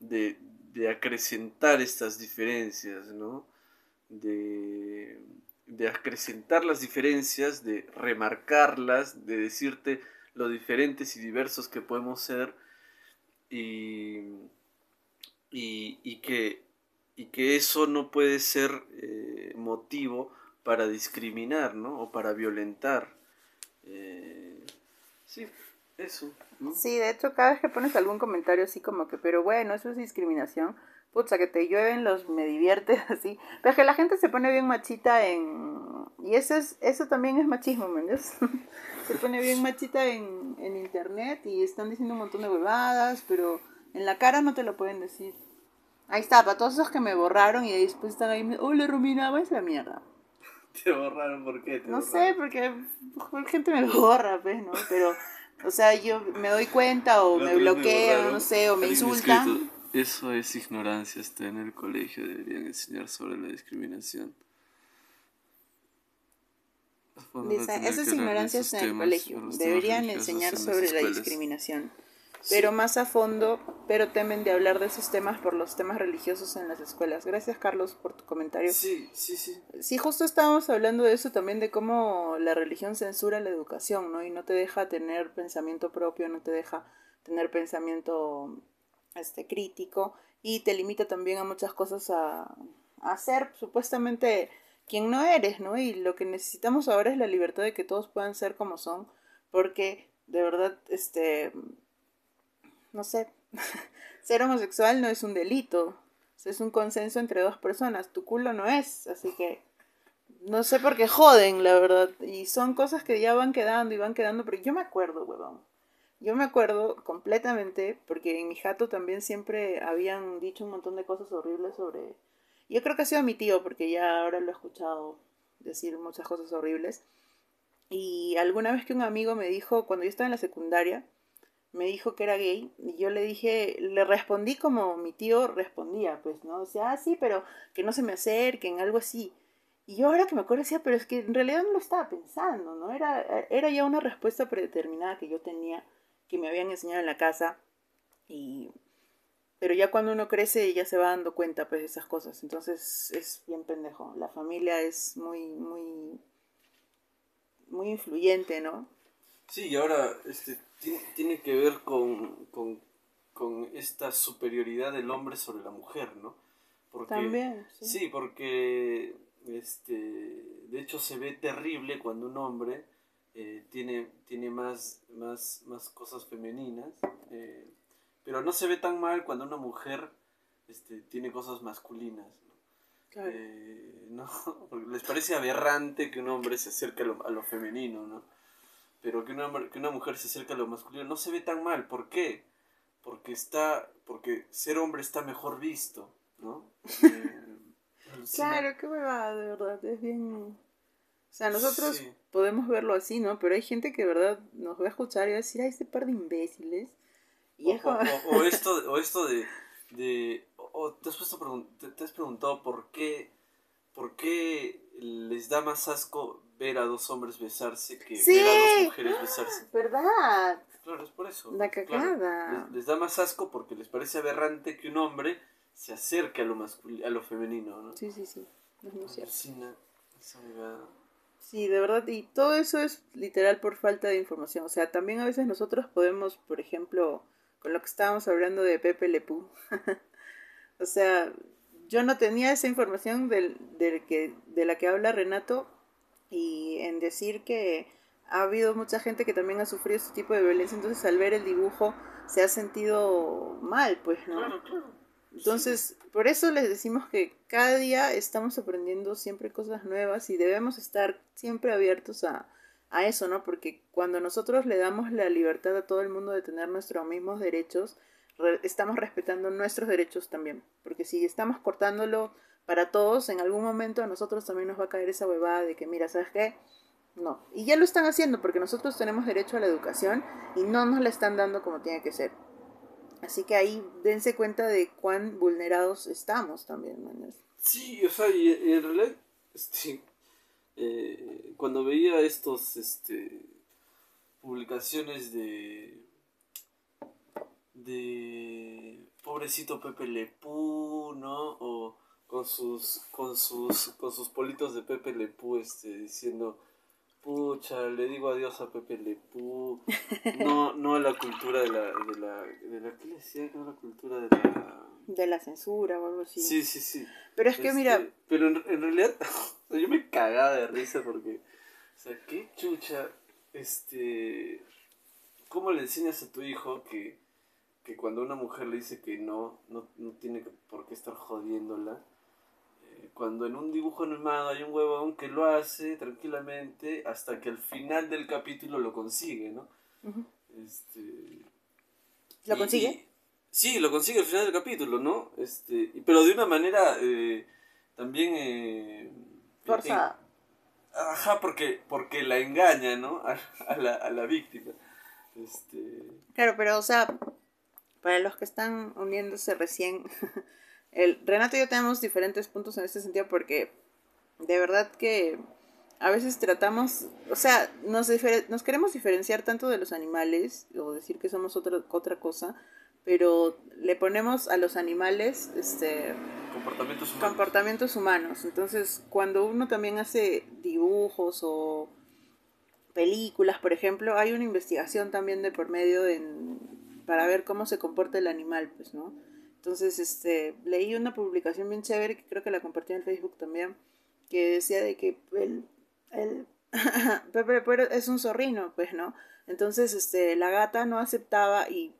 [SPEAKER 3] de, de acrecentar estas diferencias, ¿no? De, de acrecentar las diferencias, de remarcarlas, de decirte lo diferentes y diversos que podemos ser y, y, y que, y que eso no puede ser eh, motivo para discriminar, ¿no? O para violentar. Eh, sí, eso. ¿No?
[SPEAKER 2] Sí, de hecho, cada vez que pones algún comentario así como que, pero bueno, eso es discriminación, pucha, que te llueven los me diviertes así, pero es que la gente se pone bien machita en... Y eso, es, eso también es machismo, ¿me se pone bien machita en, en internet y están diciendo un montón de huevadas, pero en la cara no te lo pueden decir. Ahí está, para todos esos que me borraron y después están ahí, hola Romina, va la mierda.
[SPEAKER 3] Te borraron, ¿por qué? Te
[SPEAKER 2] No
[SPEAKER 3] borraron?
[SPEAKER 2] sé, porque por gente me borra, pues, ¿no? Pero, o sea, yo me doy cuenta o me
[SPEAKER 3] borraron.
[SPEAKER 2] no sé, o me insultan.
[SPEAKER 3] Eso es ignorancia, está en el colegio, deberían enseñar sobre la discriminación. A fondo
[SPEAKER 2] Dice,
[SPEAKER 3] tener
[SPEAKER 2] eso es ignorancia en el colegio. Deberían enseñar sobre la
[SPEAKER 3] escuelas. Sí.
[SPEAKER 2] Pero más a fondo, pero temen de hablar de esos temas por los temas religiosos en las escuelas. Gracias, Carlos, por tu comentario.
[SPEAKER 3] Sí, sí, sí.
[SPEAKER 2] Sí, justo estábamos hablando de eso también, de cómo la religión censura la educación, ¿no? Y no te deja tener pensamiento propio, no te deja tener pensamiento este, crítico y te limita también a muchas cosas a, a ser supuestamente quien no eres, ¿no? Y lo que necesitamos ahora es la libertad de que todos puedan ser como son, porque de verdad, este, no sé, ser homosexual no es un delito, es un consenso entre dos personas, tu culo no es, así que No sé por qué joden, la verdad. Y son cosas que ya van quedando y van quedando. Pero yo me acuerdo, huevón. Yo me acuerdo completamente, porque en mi jato también siempre habían dicho un montón de cosas horribles sobre... Yo creo que ha sido mi tío, porque ya ahora lo he escuchado decir muchas cosas horribles. Y alguna vez que un amigo me dijo, cuando yo estaba en la secundaria, me dijo que era gay, y yo le dije, le respondí como mi tío respondía, pues, ¿no? O sea, ah, sí, pero que no se me acerquen, algo así. Y yo ahora que me acuerdo decía, pero es que en realidad no lo estaba pensando, ¿no? Era, era ya una respuesta predeterminada que yo tenía, que me habían enseñado en la casa, y... Pero ya cuando uno crece ya se va dando cuenta, pues, de esas cosas. Entonces es bien pendejo. La familia es muy, muy, muy influyente, ¿no?
[SPEAKER 3] Sí, y ahora este, tiene, tiene que ver con, con, con esta superioridad del hombre sobre la mujer, ¿no? Porque,
[SPEAKER 2] También, sí.
[SPEAKER 3] Sí, porque este, de hecho se ve terrible cuando un hombre eh, tiene, tiene más, más, más cosas femeninas, eh, pero no se ve tan mal cuando una mujer este, tiene cosas masculinas. ¿no?
[SPEAKER 2] Claro.
[SPEAKER 3] Eh, no, les parece aberrante que un hombre se acerque a lo, a lo femenino, ¿no? Pero que una, que una mujer se acerque a lo masculino no se ve tan mal. ¿Por qué? Porque está, porque ser hombre está mejor visto, ¿no? Eh.
[SPEAKER 2] Claro, qué huevada, de verdad, es bien... O sea, nosotros
[SPEAKER 3] Sí.
[SPEAKER 2] podemos verlo así, ¿no? Pero hay gente que de verdad nos va a escuchar y va a decir, ay, este par de imbéciles. Y
[SPEAKER 3] O, o- o esto, o esto de, de o- te, has puesto te has preguntado por qué, por qué les da más asco ver a dos hombres besarse que
[SPEAKER 2] Sí.
[SPEAKER 3] ver a dos mujeres besarse.
[SPEAKER 2] ¿Verdad?
[SPEAKER 3] Claro, es por eso.
[SPEAKER 2] La
[SPEAKER 3] claro.
[SPEAKER 2] cagada.
[SPEAKER 3] les, les da más asco porque les parece aberrante que un hombre se acerque a lo a lo femenino, ¿no?
[SPEAKER 2] Sí, sí, sí. Es muy cierto. Sí, de verdad, y todo eso es literal por falta de información. O sea, también a veces nosotros podemos, por ejemplo, con lo que estábamos hablando de Pepe Lepú, o sea, yo no tenía esa información del, del que, de la que habla Renato y en decir que ha habido mucha gente que también ha sufrido este tipo de violencia, entonces al ver el dibujo se ha sentido mal, pues, ¿no?
[SPEAKER 3] Claro, claro.
[SPEAKER 2] Entonces, por eso les decimos que cada día estamos aprendiendo siempre cosas nuevas y debemos estar siempre abiertos a, a eso, ¿no? Porque cuando nosotros le damos la libertad a todo el mundo de tener nuestros mismos derechos, re- estamos respetando nuestros derechos también. Porque si estamos cortándolo para todos, en algún momento a nosotros también nos va a caer esa huevada de que, mira, ¿sabes qué? No. Y ya lo están haciendo porque nosotros tenemos derecho a la educación y no nos la están dando como tiene que ser. Así que ahí dense cuenta de cuán vulnerados estamos también, manes.
[SPEAKER 3] Sí, o sea, y, y en realidad, este, eh, cuando veía estos, este, publicaciones de, de pobrecito Pepe Lepú, ¿no? O con sus, con sus, con sus politos de Pepe Lepú, este, diciendo, pucha, le digo adiós a Pepe Lepú, no, no a la cultura de la, de la, de la, ¿qué le decía? Que no la cultura de la...
[SPEAKER 2] De la censura o algo así.
[SPEAKER 3] Sí, sí, sí.
[SPEAKER 2] Pero es que,
[SPEAKER 3] Este,
[SPEAKER 2] mira,
[SPEAKER 3] Pero en, en realidad, yo me cagaba de risa porque, o sea, qué chucha, este. ¿Cómo le enseñas a tu hijo que, que cuando una mujer le dice que no, no, no tiene por qué estar jodiéndola? Cuando en un dibujo animado hay un huevón que lo hace tranquilamente hasta que al final del capítulo lo consigue, ¿no? Este,
[SPEAKER 2] ¿Lo
[SPEAKER 3] y-
[SPEAKER 2] consigue?
[SPEAKER 3] y- sí, lo consigue al final del capítulo, ¿no? Este, pero de una manera eh, también... eh,
[SPEAKER 2] Forzada.
[SPEAKER 3] ajá, porque, porque la engaña, ¿no? A, a la, a la víctima. Este,
[SPEAKER 2] Claro, pero o sea, para los que están uniéndose recién, el Renato y yo tenemos diferentes puntos en este sentido porque de verdad que a veces tratamos, o sea, nos, nos queremos diferenciar tanto de los animales o decir que somos otra, otra cosa, pero le ponemos a los animales este
[SPEAKER 3] comportamientos humanos.
[SPEAKER 2] comportamientos humanos. Entonces, cuando uno también hace dibujos o películas, por ejemplo, hay una investigación también de por medio en, para ver cómo se comporta el animal, pues, ¿no? Entonces, este, leí una publicación bien chévere que creo que la compartí en Facebook también, que decía de que el, el Pepe Pero es un zorrino, pues, ¿no? Entonces, este, la gata no aceptaba y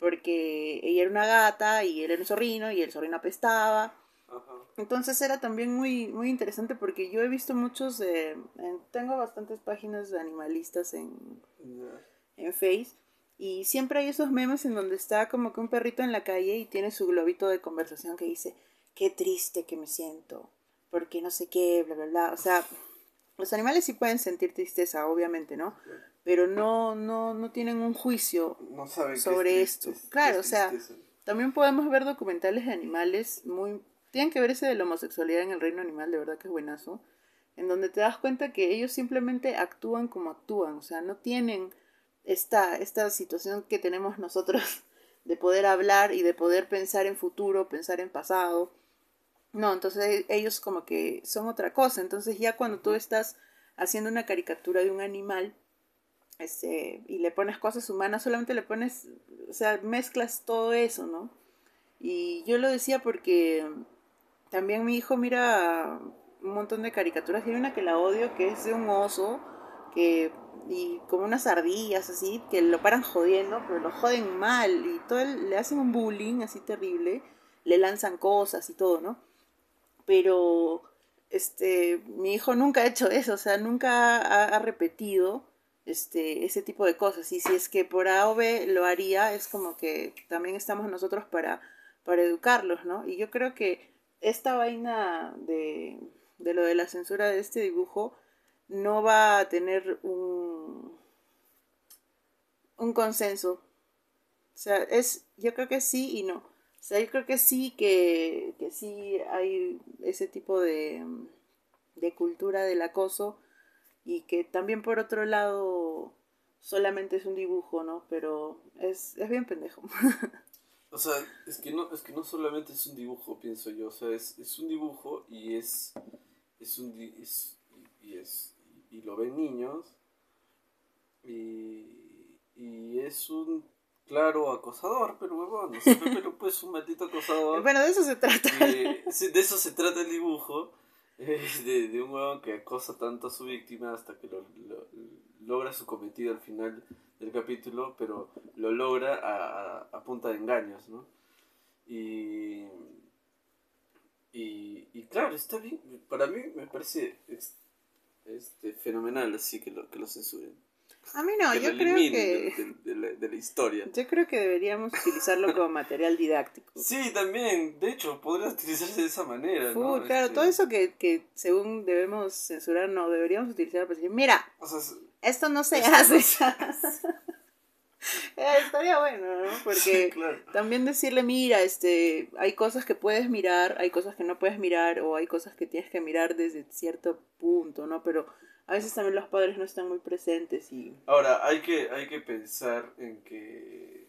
[SPEAKER 2] porque ella era una gata y él era un zorrino y el zorrino apestaba
[SPEAKER 3] Ajá.
[SPEAKER 2] Entonces era también muy, muy interesante porque yo he visto muchos, eh, en- tengo bastantes páginas de animalistas en,
[SPEAKER 3] Ya.
[SPEAKER 2] en Face y siempre hay esos memes en donde está como que un perrito en la calle y tiene su globito de conversación que dice, qué triste que me siento, porque no sé qué, bla, bla, bla. O sea, los animales sí pueden sentir tristeza, obviamente, ¿no? Pero no, no, no tienen un juicio
[SPEAKER 3] No saben qué es
[SPEAKER 2] sobre
[SPEAKER 3] triste,
[SPEAKER 2] esto. Claro,
[SPEAKER 3] es
[SPEAKER 2] o sea, también podemos ver documentales de animales muy... Tienen que ver ese de la homosexualidad en el reino animal, de verdad que es buenazo. En donde te das cuenta que ellos simplemente actúan como actúan. O sea, no tienen esta, esta situación que tenemos nosotros de poder hablar y de poder pensar en futuro, pensar en pasado. No, entonces ellos como que son otra cosa. Entonces ya cuando tú estás haciendo una caricatura de un animal, este, y le pones cosas humanas, solamente le pones, o sea, mezclas todo eso, ¿no? Y yo lo decía porque también mi hijo mira un montón de caricaturas hay una que la odio, que es de un oso, que, y como unas ardillas así, que lo paran jodiendo, pero lo joden mal, y todo el- le hacen un bullying así terrible, le lanzan cosas y todo, ¿no? Pero este, mi hijo nunca ha hecho eso, o sea, nunca ha, repetido este, ese tipo de cosas. Y si es que por A o B lo haría, es como que también estamos nosotros para, para educarlos, ¿no? Y yo creo que esta vaina de, de lo de la censura de este dibujo no va a tener un, un consenso. O sea, es, yo creo que sí y no. O sea, yo creo que sí, que, que sí hay ese tipo de, de cultura del acoso y que también por otro lado solamente es un dibujo, ¿no? Pero es, es bien pendejo.
[SPEAKER 3] O sea, es que no, es que no solamente es un dibujo, pienso yo. O sea, es, es un dibujo y es. Es un es- y es. Y, lo ven niños. Y. Y es un claro acosador, pero huevón, pero pues un maldito acosador.
[SPEAKER 2] bueno, de eso se trata.
[SPEAKER 3] Eh, de eso se trata el dibujo. eh, de, de un huevón que acosa tanto a su víctima hasta que lo, lo- logra su cometido al final del capítulo, pero lo logra a, a- a punta de engaños, ¿no? Y, y, y claro, está bien. Para mí me parece ex- este, fenomenal así que lo, que lo censuren.
[SPEAKER 2] A mí no,
[SPEAKER 3] que
[SPEAKER 2] yo creo que...
[SPEAKER 3] de, de- de la, de la historia.
[SPEAKER 2] Yo creo que deberíamos utilizarlo como material didáctico.
[SPEAKER 3] Sí, también, de hecho, podría utilizarse de esa manera. ¿no?
[SPEAKER 2] Claro,
[SPEAKER 3] Este,
[SPEAKER 2] todo eso que, que según debemos censurar, no, deberíamos utilizar para decir, mira,
[SPEAKER 3] O sea, es-
[SPEAKER 2] esto no se
[SPEAKER 3] Esto no
[SPEAKER 2] hace. Eh, Estaría bueno, ¿no? Porque
[SPEAKER 3] sí, claro.
[SPEAKER 2] también decirle, mira, este, hay cosas que puedes mirar, hay cosas que no puedes mirar, o hay cosas que tienes que mirar desde cierto punto, ¿no? Pero a veces también los padres no están muy presentes y...
[SPEAKER 3] Ahora, hay que, hay que pensar en que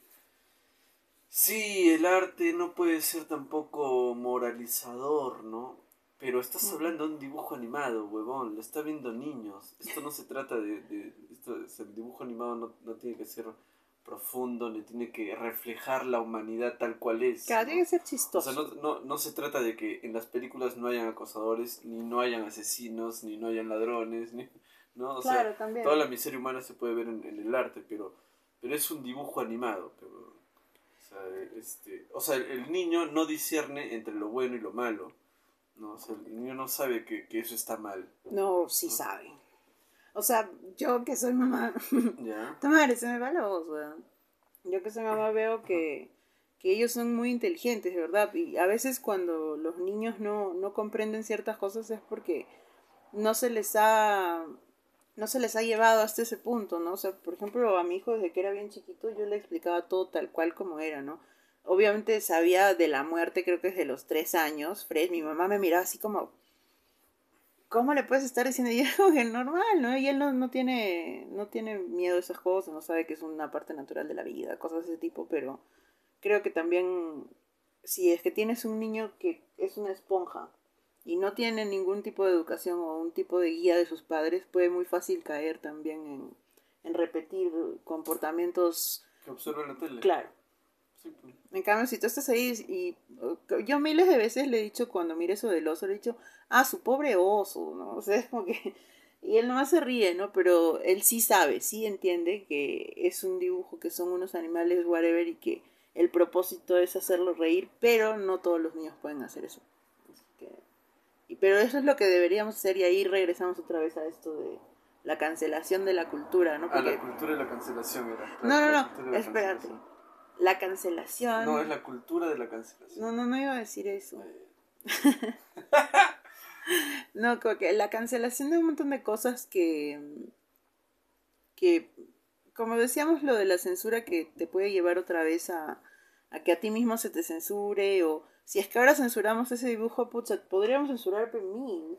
[SPEAKER 3] sí, el arte no puede ser tampoco moralizador, ¿no? Pero estás hablando de un dibujo animado, huevón, lo está viendo niños. Esto no se trata de... de esto, el dibujo animado no, no tiene que ser profundo, ni tiene que reflejar la humanidad tal cual es.
[SPEAKER 2] Claro,
[SPEAKER 3] ¿no?
[SPEAKER 2] tiene que ser
[SPEAKER 3] O
[SPEAKER 2] chistoso.
[SPEAKER 3] sea, no, no, no se trata de que en las películas no hayan acosadores, ni no hayan asesinos, ni no hayan ladrones, ni, ¿no? O sea,
[SPEAKER 2] claro, también.
[SPEAKER 3] toda la miseria humana se puede ver en, en el arte, pero, pero es un dibujo animado. Pero, o, sea, este, o sea, el niño no discierne entre lo bueno y lo malo. ¿no? O sea, el niño no sabe que, que eso está mal.
[SPEAKER 2] No, sí saben. O sea, yo que soy mamá,
[SPEAKER 3] ¿Ya?
[SPEAKER 2] Tu madre, se me va la voz, weón. Yo que soy mamá veo que, que ellos son muy inteligentes, de verdad. Y a veces cuando los niños no, no comprenden ciertas cosas es porque no se les ha no se les ha llevado hasta ese punto, ¿no? O sea, por ejemplo, a mi hijo desde que era bien chiquito yo le explicaba todo tal cual como era, ¿no? Obviamente sabía de la muerte, creo que desde los tres años. Fred, mi mamá me miraba así como, ¿cómo le puedes estar diciendo? Y es como que normal, ¿no? Y él no, no tiene no tiene miedo a esas cosas, no sabe que es una parte natural de la vida, cosas de ese tipo, pero creo que también si es que tienes un niño que es una esponja y no tiene ningún tipo de educación o un tipo de guía de sus padres, puede muy fácil caer también en, en repetir comportamientos,
[SPEAKER 3] Que observa la tele.
[SPEAKER 2] claro.
[SPEAKER 3] Sí, pues.
[SPEAKER 2] En cambio, si tú estás ahí y uh, yo miles de veces le he dicho cuando mire eso del oso, le he dicho, ah, su pobre oso, ¿no? O sea, es como que... Y él nomás se ríe, ¿no? Pero él sí sabe, sí entiende que es un dibujo, que son unos animales, whatever, y que el propósito es hacerlo reír, pero no todos los niños pueden hacer eso. pero eso es lo que deberíamos hacer y ahí regresamos otra vez a esto de la cancelación de la cultura, ¿no?
[SPEAKER 3] Ah, la cultura de la cancelación era.
[SPEAKER 2] No, no, no, espérate. La cancelación...
[SPEAKER 3] No, es la cultura de la cancelación.
[SPEAKER 2] No, no, no iba a decir eso.
[SPEAKER 3] Eh,
[SPEAKER 2] No, como que la cancelación de un montón de cosas que, que, como decíamos, lo de la censura que te puede llevar otra vez a, a que a ti mismo se te censure, o si es que ahora censuramos ese dibujo, pucha, podríamos censurar mil.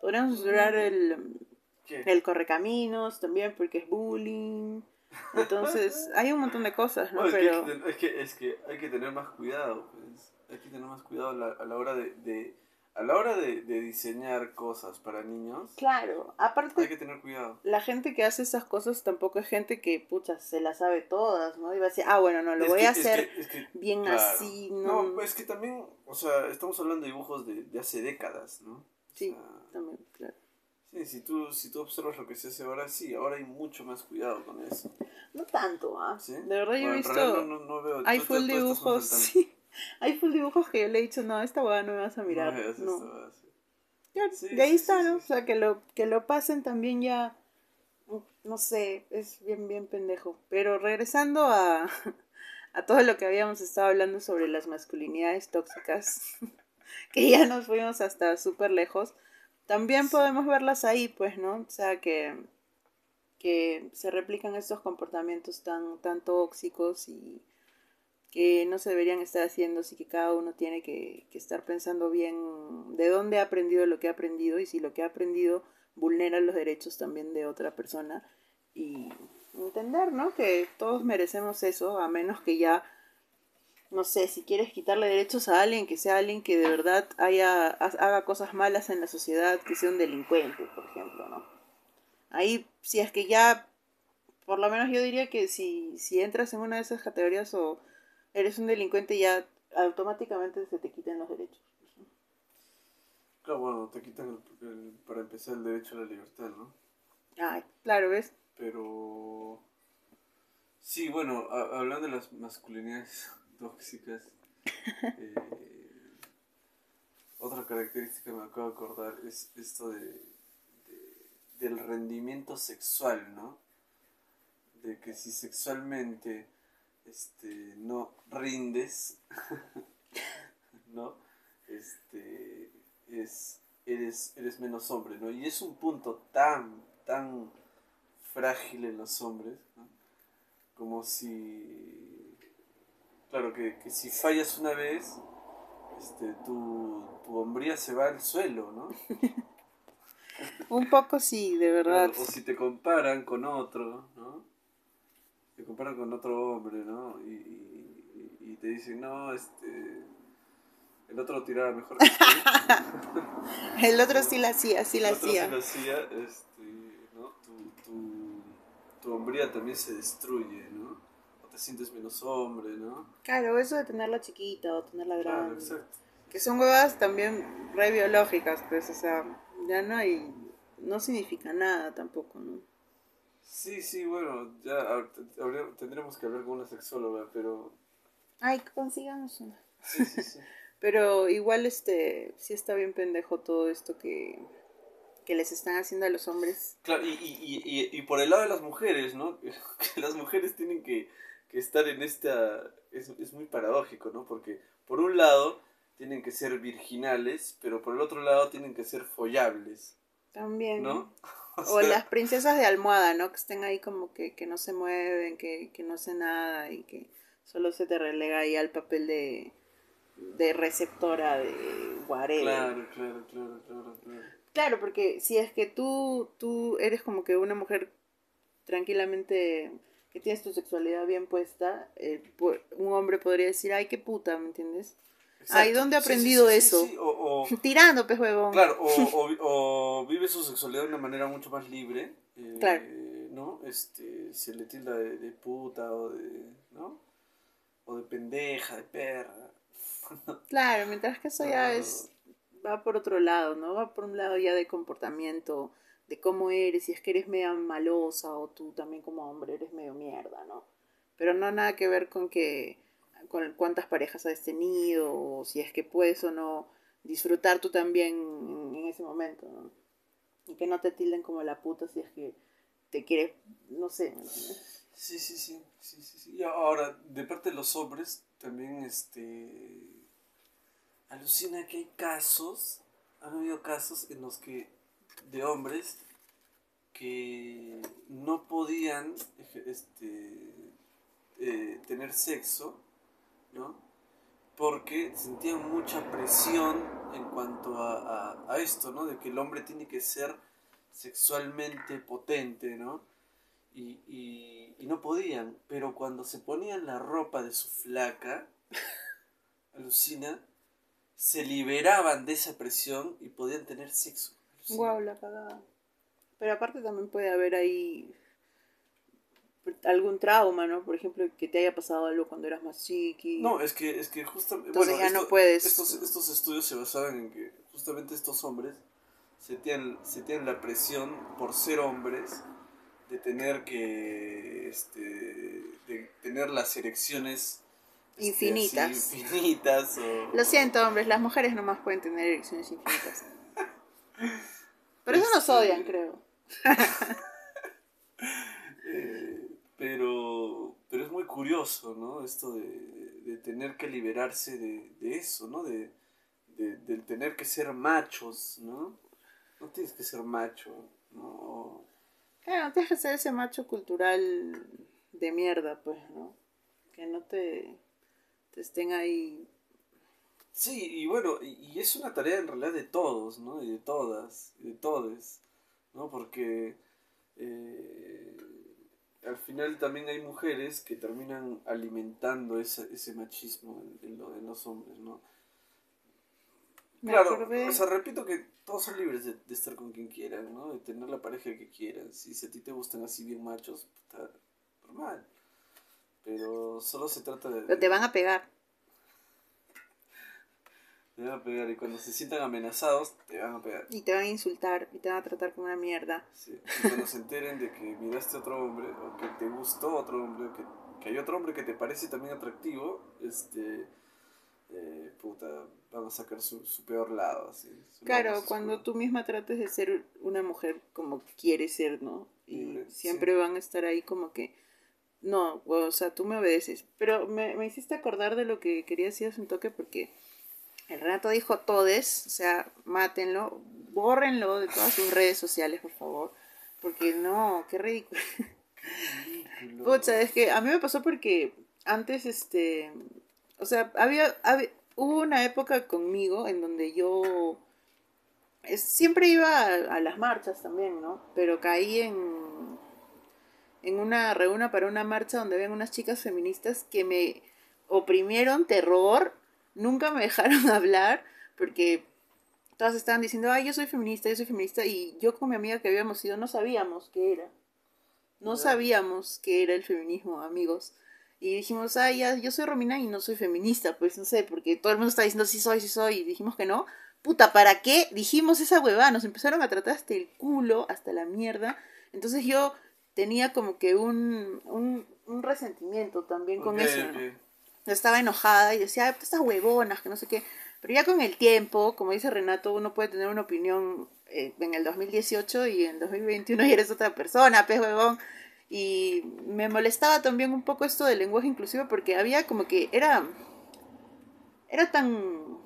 [SPEAKER 2] Podríamos censurar el,
[SPEAKER 3] ¿Qué?
[SPEAKER 2] el correcaminos también porque es bullying. Entonces, hay un montón de cosas, ¿no?
[SPEAKER 3] No, es,
[SPEAKER 2] Pero,
[SPEAKER 3] que es, que, es que hay que tener más cuidado, pues. Hay que tener más cuidado a la, a la hora de, de- a la hora de, de diseñar cosas para niños.
[SPEAKER 2] claro, aparte
[SPEAKER 3] Hay que tener cuidado.
[SPEAKER 2] la gente que hace esas cosas tampoco es gente que, pucha, se las sabe todas, ¿no? Y va a decir, ah, bueno, no, lo
[SPEAKER 3] Es
[SPEAKER 2] voy
[SPEAKER 3] que-
[SPEAKER 2] a
[SPEAKER 3] es
[SPEAKER 2] hacer
[SPEAKER 3] que- es que,
[SPEAKER 2] bien
[SPEAKER 3] claro.
[SPEAKER 2] así, ¿no?
[SPEAKER 3] No, es que también, o sea, estamos hablando de dibujos de, de hace décadas, ¿no? O
[SPEAKER 2] Sí.
[SPEAKER 3] sea,
[SPEAKER 2] También, claro.
[SPEAKER 3] Sí, si tú, si tú observas lo que se hace ahora, sí, ahora hay mucho más cuidado con eso.
[SPEAKER 2] No tanto, ¿ah?
[SPEAKER 3] ¿sí?
[SPEAKER 2] De verdad yo he visto,
[SPEAKER 3] no- no- no veo-
[SPEAKER 2] hay full dibujos, sí. Hay full dibujos que yo le he dicho, no, esta hueá no me vas a
[SPEAKER 3] No
[SPEAKER 2] mirar. No,
[SPEAKER 3] esto, ah, sí.
[SPEAKER 2] Ya,
[SPEAKER 3] Sí,
[SPEAKER 2] de ahí está, ¿no? O sea, que lo, que lo pasen también ya, no sé, es bien, bien pendejo. Pero regresando a, a todo lo que habíamos estado hablando sobre las masculinidades tóxicas, que ya nos fuimos hasta súper lejos, también podemos verlas ahí, pues, ¿no? O sea, que, que se replican estos comportamientos tan, tan tóxicos y que no se deberían estar haciendo, así que cada uno tiene que, que estar pensando bien de dónde ha aprendido lo que ha aprendido y si lo que ha aprendido vulnera los derechos también de otra persona y entender, ¿no? Que todos merecemos eso, a menos que ya, no sé, si quieres quitarle derechos a alguien, que sea alguien que de verdad haya, ha- haga cosas malas en la sociedad, que sea un delincuente, por ejemplo, ¿no? Ahí, si es que ya, por lo menos yo diría que si, si entras en una de esas categorías o eres un delincuente, ya automáticamente se te quitan los derechos.
[SPEAKER 3] Claro, bueno, te quitan el- el- para empezar el derecho a la libertad, ¿no?
[SPEAKER 2] Ay, claro, ¿ves?
[SPEAKER 3] Pero... Sí, bueno, a- hablando de las masculinidades tóxicas, eh, otra característica me acabo de acordar es esto de, de- del rendimiento sexual, ¿no? De que si sexualmente este, no rindes, ¿no? Este, es, eres, eres menos hombre, ¿no? Y es un punto tan, tan frágil en los hombres. Como si, claro, que, que si fallas una vez, este, tu, tu hombría se va al suelo, ¿no?
[SPEAKER 2] Un poco sí, de verdad.
[SPEAKER 3] O si te comparan con otro, ¿no? Te comparan con otro hombre, ¿no? Y, y- y te dicen, no, este... El otro lo tiraba mejor que tú.
[SPEAKER 2] El otro sí la hacía, sí la
[SPEAKER 3] El otro
[SPEAKER 2] hacía.
[SPEAKER 3] sí lo hacía, este, ¿no? Tu, tu, tu hombría también se destruye, ¿no? Te sientes menos hombre, ¿no?
[SPEAKER 2] Claro, eso de tenerla chiquita o tenerla
[SPEAKER 3] Claro,
[SPEAKER 2] grande.
[SPEAKER 3] exacto.
[SPEAKER 2] Que son huevas también re biológicas, pues, o sea, ya no hay, no significa nada tampoco, ¿no?
[SPEAKER 3] Sí, sí, bueno, ya hab- habría- tendremos que hablar con una sexóloga, pero...
[SPEAKER 2] Ay, consigamos una.
[SPEAKER 3] Sí, sí, sí.
[SPEAKER 2] Pero igual, este, sí está bien pendejo todo esto que, que les están haciendo a los hombres.
[SPEAKER 3] Claro, y, y, y, y, y por el lado de las mujeres, ¿no? Que las mujeres tienen que, que estar en esta... Es, es muy paradójico, ¿no? Porque por un lado tienen que ser virginales, pero por el otro lado tienen que ser follables,
[SPEAKER 2] También.
[SPEAKER 3] ¿no?
[SPEAKER 2] O las princesas de almohada, ¿no? Que estén ahí como que, que no se mueven, que, que no hacen nada y que solo se te relega ahí al papel de, de receptora de whatever.
[SPEAKER 3] Claro, claro, claro, claro, claro.
[SPEAKER 2] Claro, porque si es que tú, tú eres como que una mujer tranquilamente que tienes tu sexualidad bien puesta, eh, pu- un hombre podría decir, ay, qué puta, ¿me entiendes? Ay, ¿dónde ha
[SPEAKER 3] sí,
[SPEAKER 2] aprendido
[SPEAKER 3] sí, sí,
[SPEAKER 2] eso?
[SPEAKER 3] sí, O, o-
[SPEAKER 2] Tirando, pues, huevón.
[SPEAKER 3] claro, o, vive su sexualidad de una manera mucho más libre. eh,
[SPEAKER 2] Claro.
[SPEAKER 3] ¿No? Este, se le tilda de, de puta o de. ¿No? O de pendeja, de perra.
[SPEAKER 2] Claro, mientras que eso ya es, va por otro lado, ¿no? Va por un lado ya de comportamiento, cómo eres, si es que eres media malosa o tú también como hombre eres medio mierda, ¿no? Pero no nada que ver con que, con cuántas parejas has tenido o si es que puedes o no disfrutar tú también en ese momento. Y que no te tilden como la puta si es que te quiere, no sé.
[SPEAKER 3] Sí, sí, sí, sí, sí, sí. Y ahora, de parte de los hombres, también, este, alucina que hay casos, han habido casos en los que, de hombres, que no podían, este, eh, tener sexo, ¿no? Porque sentían mucha presión en cuanto a, a, a esto, ¿no? De que el hombre tiene que ser sexualmente potente, ¿no? y, y, y no podían, pero cuando se ponían la ropa de su flaca, alucina, se liberaban de esa presión y podían tener sexo.
[SPEAKER 2] Guau, la cagada. Pero aparte también puede haber ahí algún trauma, ¿no? Por ejemplo, que te haya pasado algo cuando eras más chiqui.
[SPEAKER 3] No, es que, es que justamente...
[SPEAKER 2] Entonces ya no puedes-
[SPEAKER 3] Estos, estos estudios se basaban en que justamente estos hombres sentían, sentían la presión por ser hombres de tener que... Este, de tener las erecciones... este,
[SPEAKER 2] Infinitas.
[SPEAKER 3] así, infinitas o...
[SPEAKER 2] Lo siento, hombres, las mujeres nomás pueden tener erecciones infinitas. Pero eso nos
[SPEAKER 3] Este-
[SPEAKER 2] odian, creo.
[SPEAKER 3] Eh, pero, pero es muy curioso, ¿no? Esto de, de tener que liberarse de, de eso, ¿no? De, de, del tener que ser machos, ¿no? No tienes que ser macho, ¿no?
[SPEAKER 2] Claro, no tienes que ser ese macho cultural de mierda, pues, ¿no? Que no te, te estén ahí.
[SPEAKER 3] Sí, y bueno, y, es una tarea en realidad de todos, ¿no? Y de todas, y de todes, ¿no? Porque eh, al final también hay mujeres que terminan alimentando ese, ese machismo en, en lo- en los hombres, ¿no?
[SPEAKER 2] Me
[SPEAKER 3] Claro,
[SPEAKER 2] acordé-
[SPEAKER 3] o sea, repito que todos son libres de, de estar con quien quieran, ¿no? De tener la pareja que quieran. Si, si a ti te gustan así bien machos, está normal. Pero solo se trata de...
[SPEAKER 2] Pero te van a pegar.
[SPEAKER 3] Te van a pegar y cuando se sientan amenazados, te van a pegar.
[SPEAKER 2] Y te van a insultar y te van a tratar como una mierda.
[SPEAKER 3] Sí. Y cuando se enteren de que miraste a otro hombre, o que te gustó otro hombre, o que, que hay otro hombre que te parece también atractivo, este... eh, puta, van a sacar su, su peor lado, así. su
[SPEAKER 2] Claro, cuando tú misma trates de ser una mujer como quieres ser, ¿no? Y
[SPEAKER 3] Libre,
[SPEAKER 2] siempre van a estar ahí como que, no, o sea, tú me obedeces. Pero me, me hiciste acordar de lo que quería decir hace un toque porque el Renato dijo todes, o sea, mátenlo, bórrenlo de todas sus redes sociales, por favor. Porque no, qué ridículo.
[SPEAKER 3] Ridículo.
[SPEAKER 2] Pucha, es que a mí me pasó porque antes, este, o sea, había, había- hubo una época conmigo en donde yo es- siempre iba a, a las marchas también, ¿no? Pero caí en, en una reúna para una marcha donde habían unas chicas feministas que me oprimieron terror, nunca me dejaron hablar porque todas estaban diciendo, ay, yo soy feminista, yo soy feminista, y yo con mi amiga que habíamos ido no sabíamos qué era. No sabíamos qué era el feminismo, amigos. Y dijimos, ay, ya, yo soy Romina y no soy feminista, pues no sé, porque todo el mundo está diciendo, sí soy, sí soy, y dijimos que no. Puta, ¿para qué dijimos esa huevada? Nos empezaron a tratar hasta el culo, hasta la mierda. Entonces yo tenía como que un, un, un resentimiento también con eso. Estaba enojada y decía, "Ay, estas huevonas, que no sé qué. Pero ya con el tiempo, como dice Renato, uno puede tener una opinión eh, en el 2018 y en 2021 ya eres otra persona, pez huevón. Y me molestaba también un poco esto del lenguaje inclusivo porque había como que era. Era tan.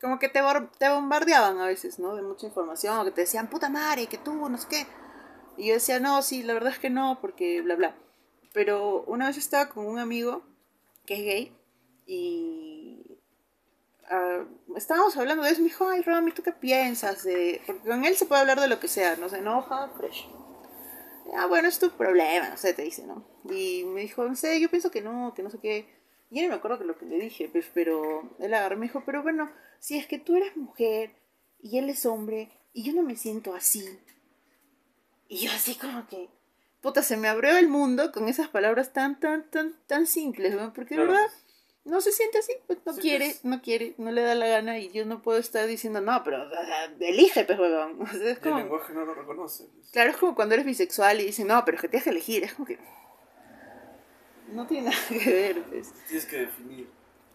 [SPEAKER 2] Como que te, te bombardeaban a veces, ¿no? De mucha información, o que te decían, puta madre, que tú, no sé qué. Y yo decía, no, sí, la verdad es que no, porque bla, bla. Pero una vez estaba con un amigo que es gay y ah, estábamos hablando de eso. Me dijo, ay, Romy, ¿tú qué piensas? Porque con él se puede hablar de lo que sea, no se enoja, fresh. Ah, bueno, es tu problema, no sé, te dice, ¿no? Y me dijo, no sé, yo pienso que no, que no sé qué. Y no me acuerdo que lo que le dije, pues, pero él agarró me dijo, pero bueno, si es que tú eres mujer y él es hombre y yo no me siento así. Y yo así como que, puta, se me abrió el mundo con esas palabras tan, tan, tan, tan simples, ¿no? Porque de
[SPEAKER 3] Claro.
[SPEAKER 2] verdad no se siente así, pues no
[SPEAKER 3] Sí,
[SPEAKER 2] quiere,
[SPEAKER 3] pues.
[SPEAKER 2] no quiere, no le da la gana y yo no puedo estar diciendo, no, pero o sea, elige, pues, huevón. O sea, es
[SPEAKER 3] Y el lenguaje no lo reconoce. pues.
[SPEAKER 2] claro, es como cuando eres bisexual y dicen, no, pero es que tienes que elegir, es como que no tiene nada que ver, pues.
[SPEAKER 3] Tienes que definir.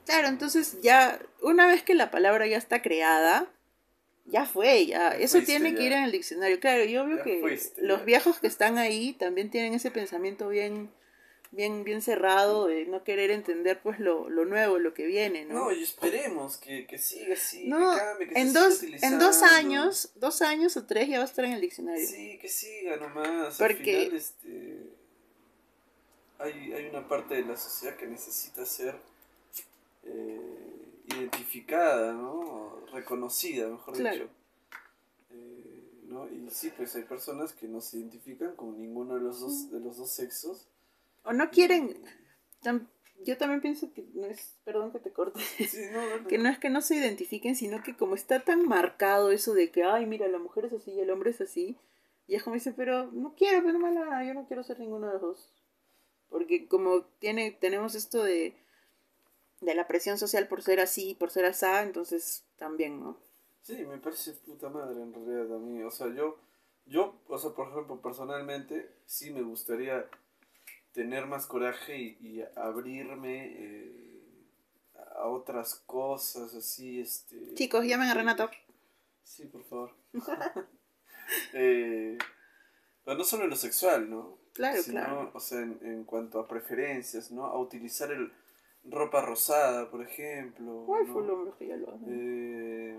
[SPEAKER 2] Claro, entonces ya, una vez que la palabra ya está creada, ya fue, ya. Eso
[SPEAKER 3] fuiste,
[SPEAKER 2] tiene que
[SPEAKER 3] ya.
[SPEAKER 2] ir en el diccionario. Claro, yo veo que
[SPEAKER 3] fuiste,
[SPEAKER 2] los
[SPEAKER 3] ya.
[SPEAKER 2] viejos que están ahí también tienen ese pensamiento bien, bien, bien cerrado de no querer entender pues lo, lo nuevo, lo que viene, ¿no?
[SPEAKER 3] No, y esperemos que, que siga así,
[SPEAKER 2] No,
[SPEAKER 3] que cambie, que
[SPEAKER 2] en
[SPEAKER 3] se siga
[SPEAKER 2] dos, en dos años, dos años o tres ya va a estar en el diccionario.
[SPEAKER 3] Sí, que siga nomás.
[SPEAKER 2] Porque-
[SPEAKER 3] Al final, este, hay, hay una parte de la sociedad que necesita ser eh, identificada, ¿no? Reconocida, mejor
[SPEAKER 2] Claro.
[SPEAKER 3] dicho. Eh, ¿no? Y sí, pues hay personas que no se identifican con ninguno de los dos, de los dos sexos.
[SPEAKER 2] O no quieren, yo también pienso que no es, perdón que te corte,
[SPEAKER 3] Sí, no, no, no.
[SPEAKER 2] que no es que no se identifiquen, sino que como está tan marcado eso de que, ay, mira, la mujer es así y el hombre es así, y es como dice, pero no quiero, pero no me la yo no quiero ser ninguno de los dos. Porque como tiene, tenemos esto de, de la presión social por ser así, por ser asá, entonces también, ¿no?
[SPEAKER 3] Sí, me parece puta madre en realidad a mí. O sea, yo, yo, o sea, por ejemplo, personalmente, sí me gustaría tener más coraje y, y abrirme eh, a otras cosas, así, este...
[SPEAKER 2] Chicos, llamen a Renato.
[SPEAKER 3] Sí, por favor. eh, pero no solo en lo sexual, ¿no?
[SPEAKER 2] Claro,
[SPEAKER 3] Sino,
[SPEAKER 2] claro.
[SPEAKER 3] O sea, en, en cuanto a preferencias, ¿no? A utilizar el ropa rosada, por ejemplo.
[SPEAKER 2] ¿Cuál
[SPEAKER 3] ¿no?
[SPEAKER 2] fue el que ya lo hace?
[SPEAKER 3] Eh,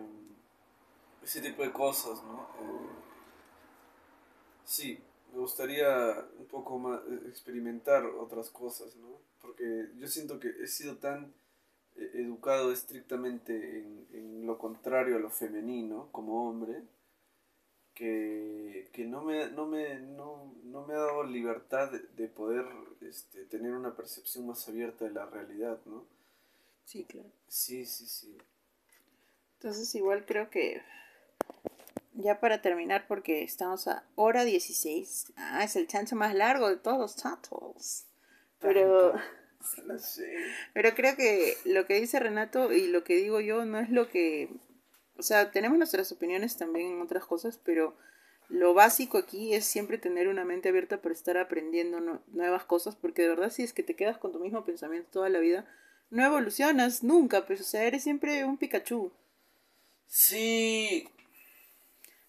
[SPEAKER 3] ese tipo de cosas, ¿no? Eh, sí, me gustaría un poco más eh, experimentar otras cosas, ¿no? Porque yo siento que he sido tan eh, educado estrictamente en, en lo contrario a lo femenino como hombre que, que no, me, no, me, no, no me ha dado libertad de, de poder este, tener una percepción más abierta de la realidad, ¿no?
[SPEAKER 2] Sí, claro.
[SPEAKER 3] Sí, sí, sí.
[SPEAKER 2] Entonces igual creo que ya para terminar porque estamos a hora 16. Ah, es el chancho más largo de todos los chanchos. Pero, pero creo que lo que dice Renato y lo que digo yo no es lo que... O sea, tenemos nuestras opiniones también en otras cosas, pero lo básico aquí es siempre tener una mente abierta para estar aprendiendo nu- nuevas cosas, porque de verdad si es que te quedas con tu mismo pensamiento toda la vida, no evolucionas nunca, pues o sea, eres siempre un Pikachu.
[SPEAKER 3] Sí,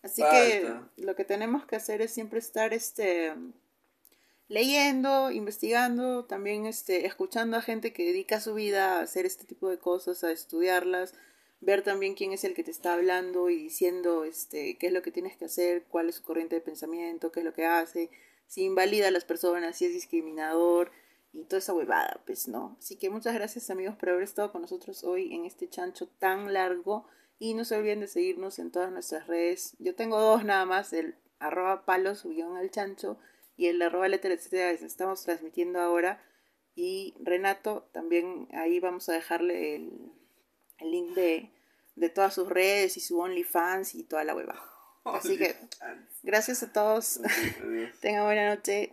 [SPEAKER 2] Así
[SPEAKER 3] Falta.
[SPEAKER 2] que lo que tenemos que hacer es siempre estar este leyendo, investigando, también este escuchando a gente que dedica su vida a hacer este tipo de cosas, a estudiarlas, ver también quién es el que te está hablando y diciendo este qué es lo que tienes que hacer, cuál es su corriente de pensamiento, qué es lo que hace, si invalida a las personas, si es discriminador y toda esa huevada, pues no. Así que muchas gracias amigos por haber estado con nosotros hoy en este chancho tan largo. Y no se olviden de seguirnos en todas nuestras redes. Yo tengo dos nada más, el arroba palos guion al chancho y el arroba letra etcétera estamos transmitiendo ahora. Y Renato, también ahí vamos a dejarle el, el link de, de todas sus redes y su OnlyFans y toda la hueva. Así que gracias a todos. Tengan buena noche.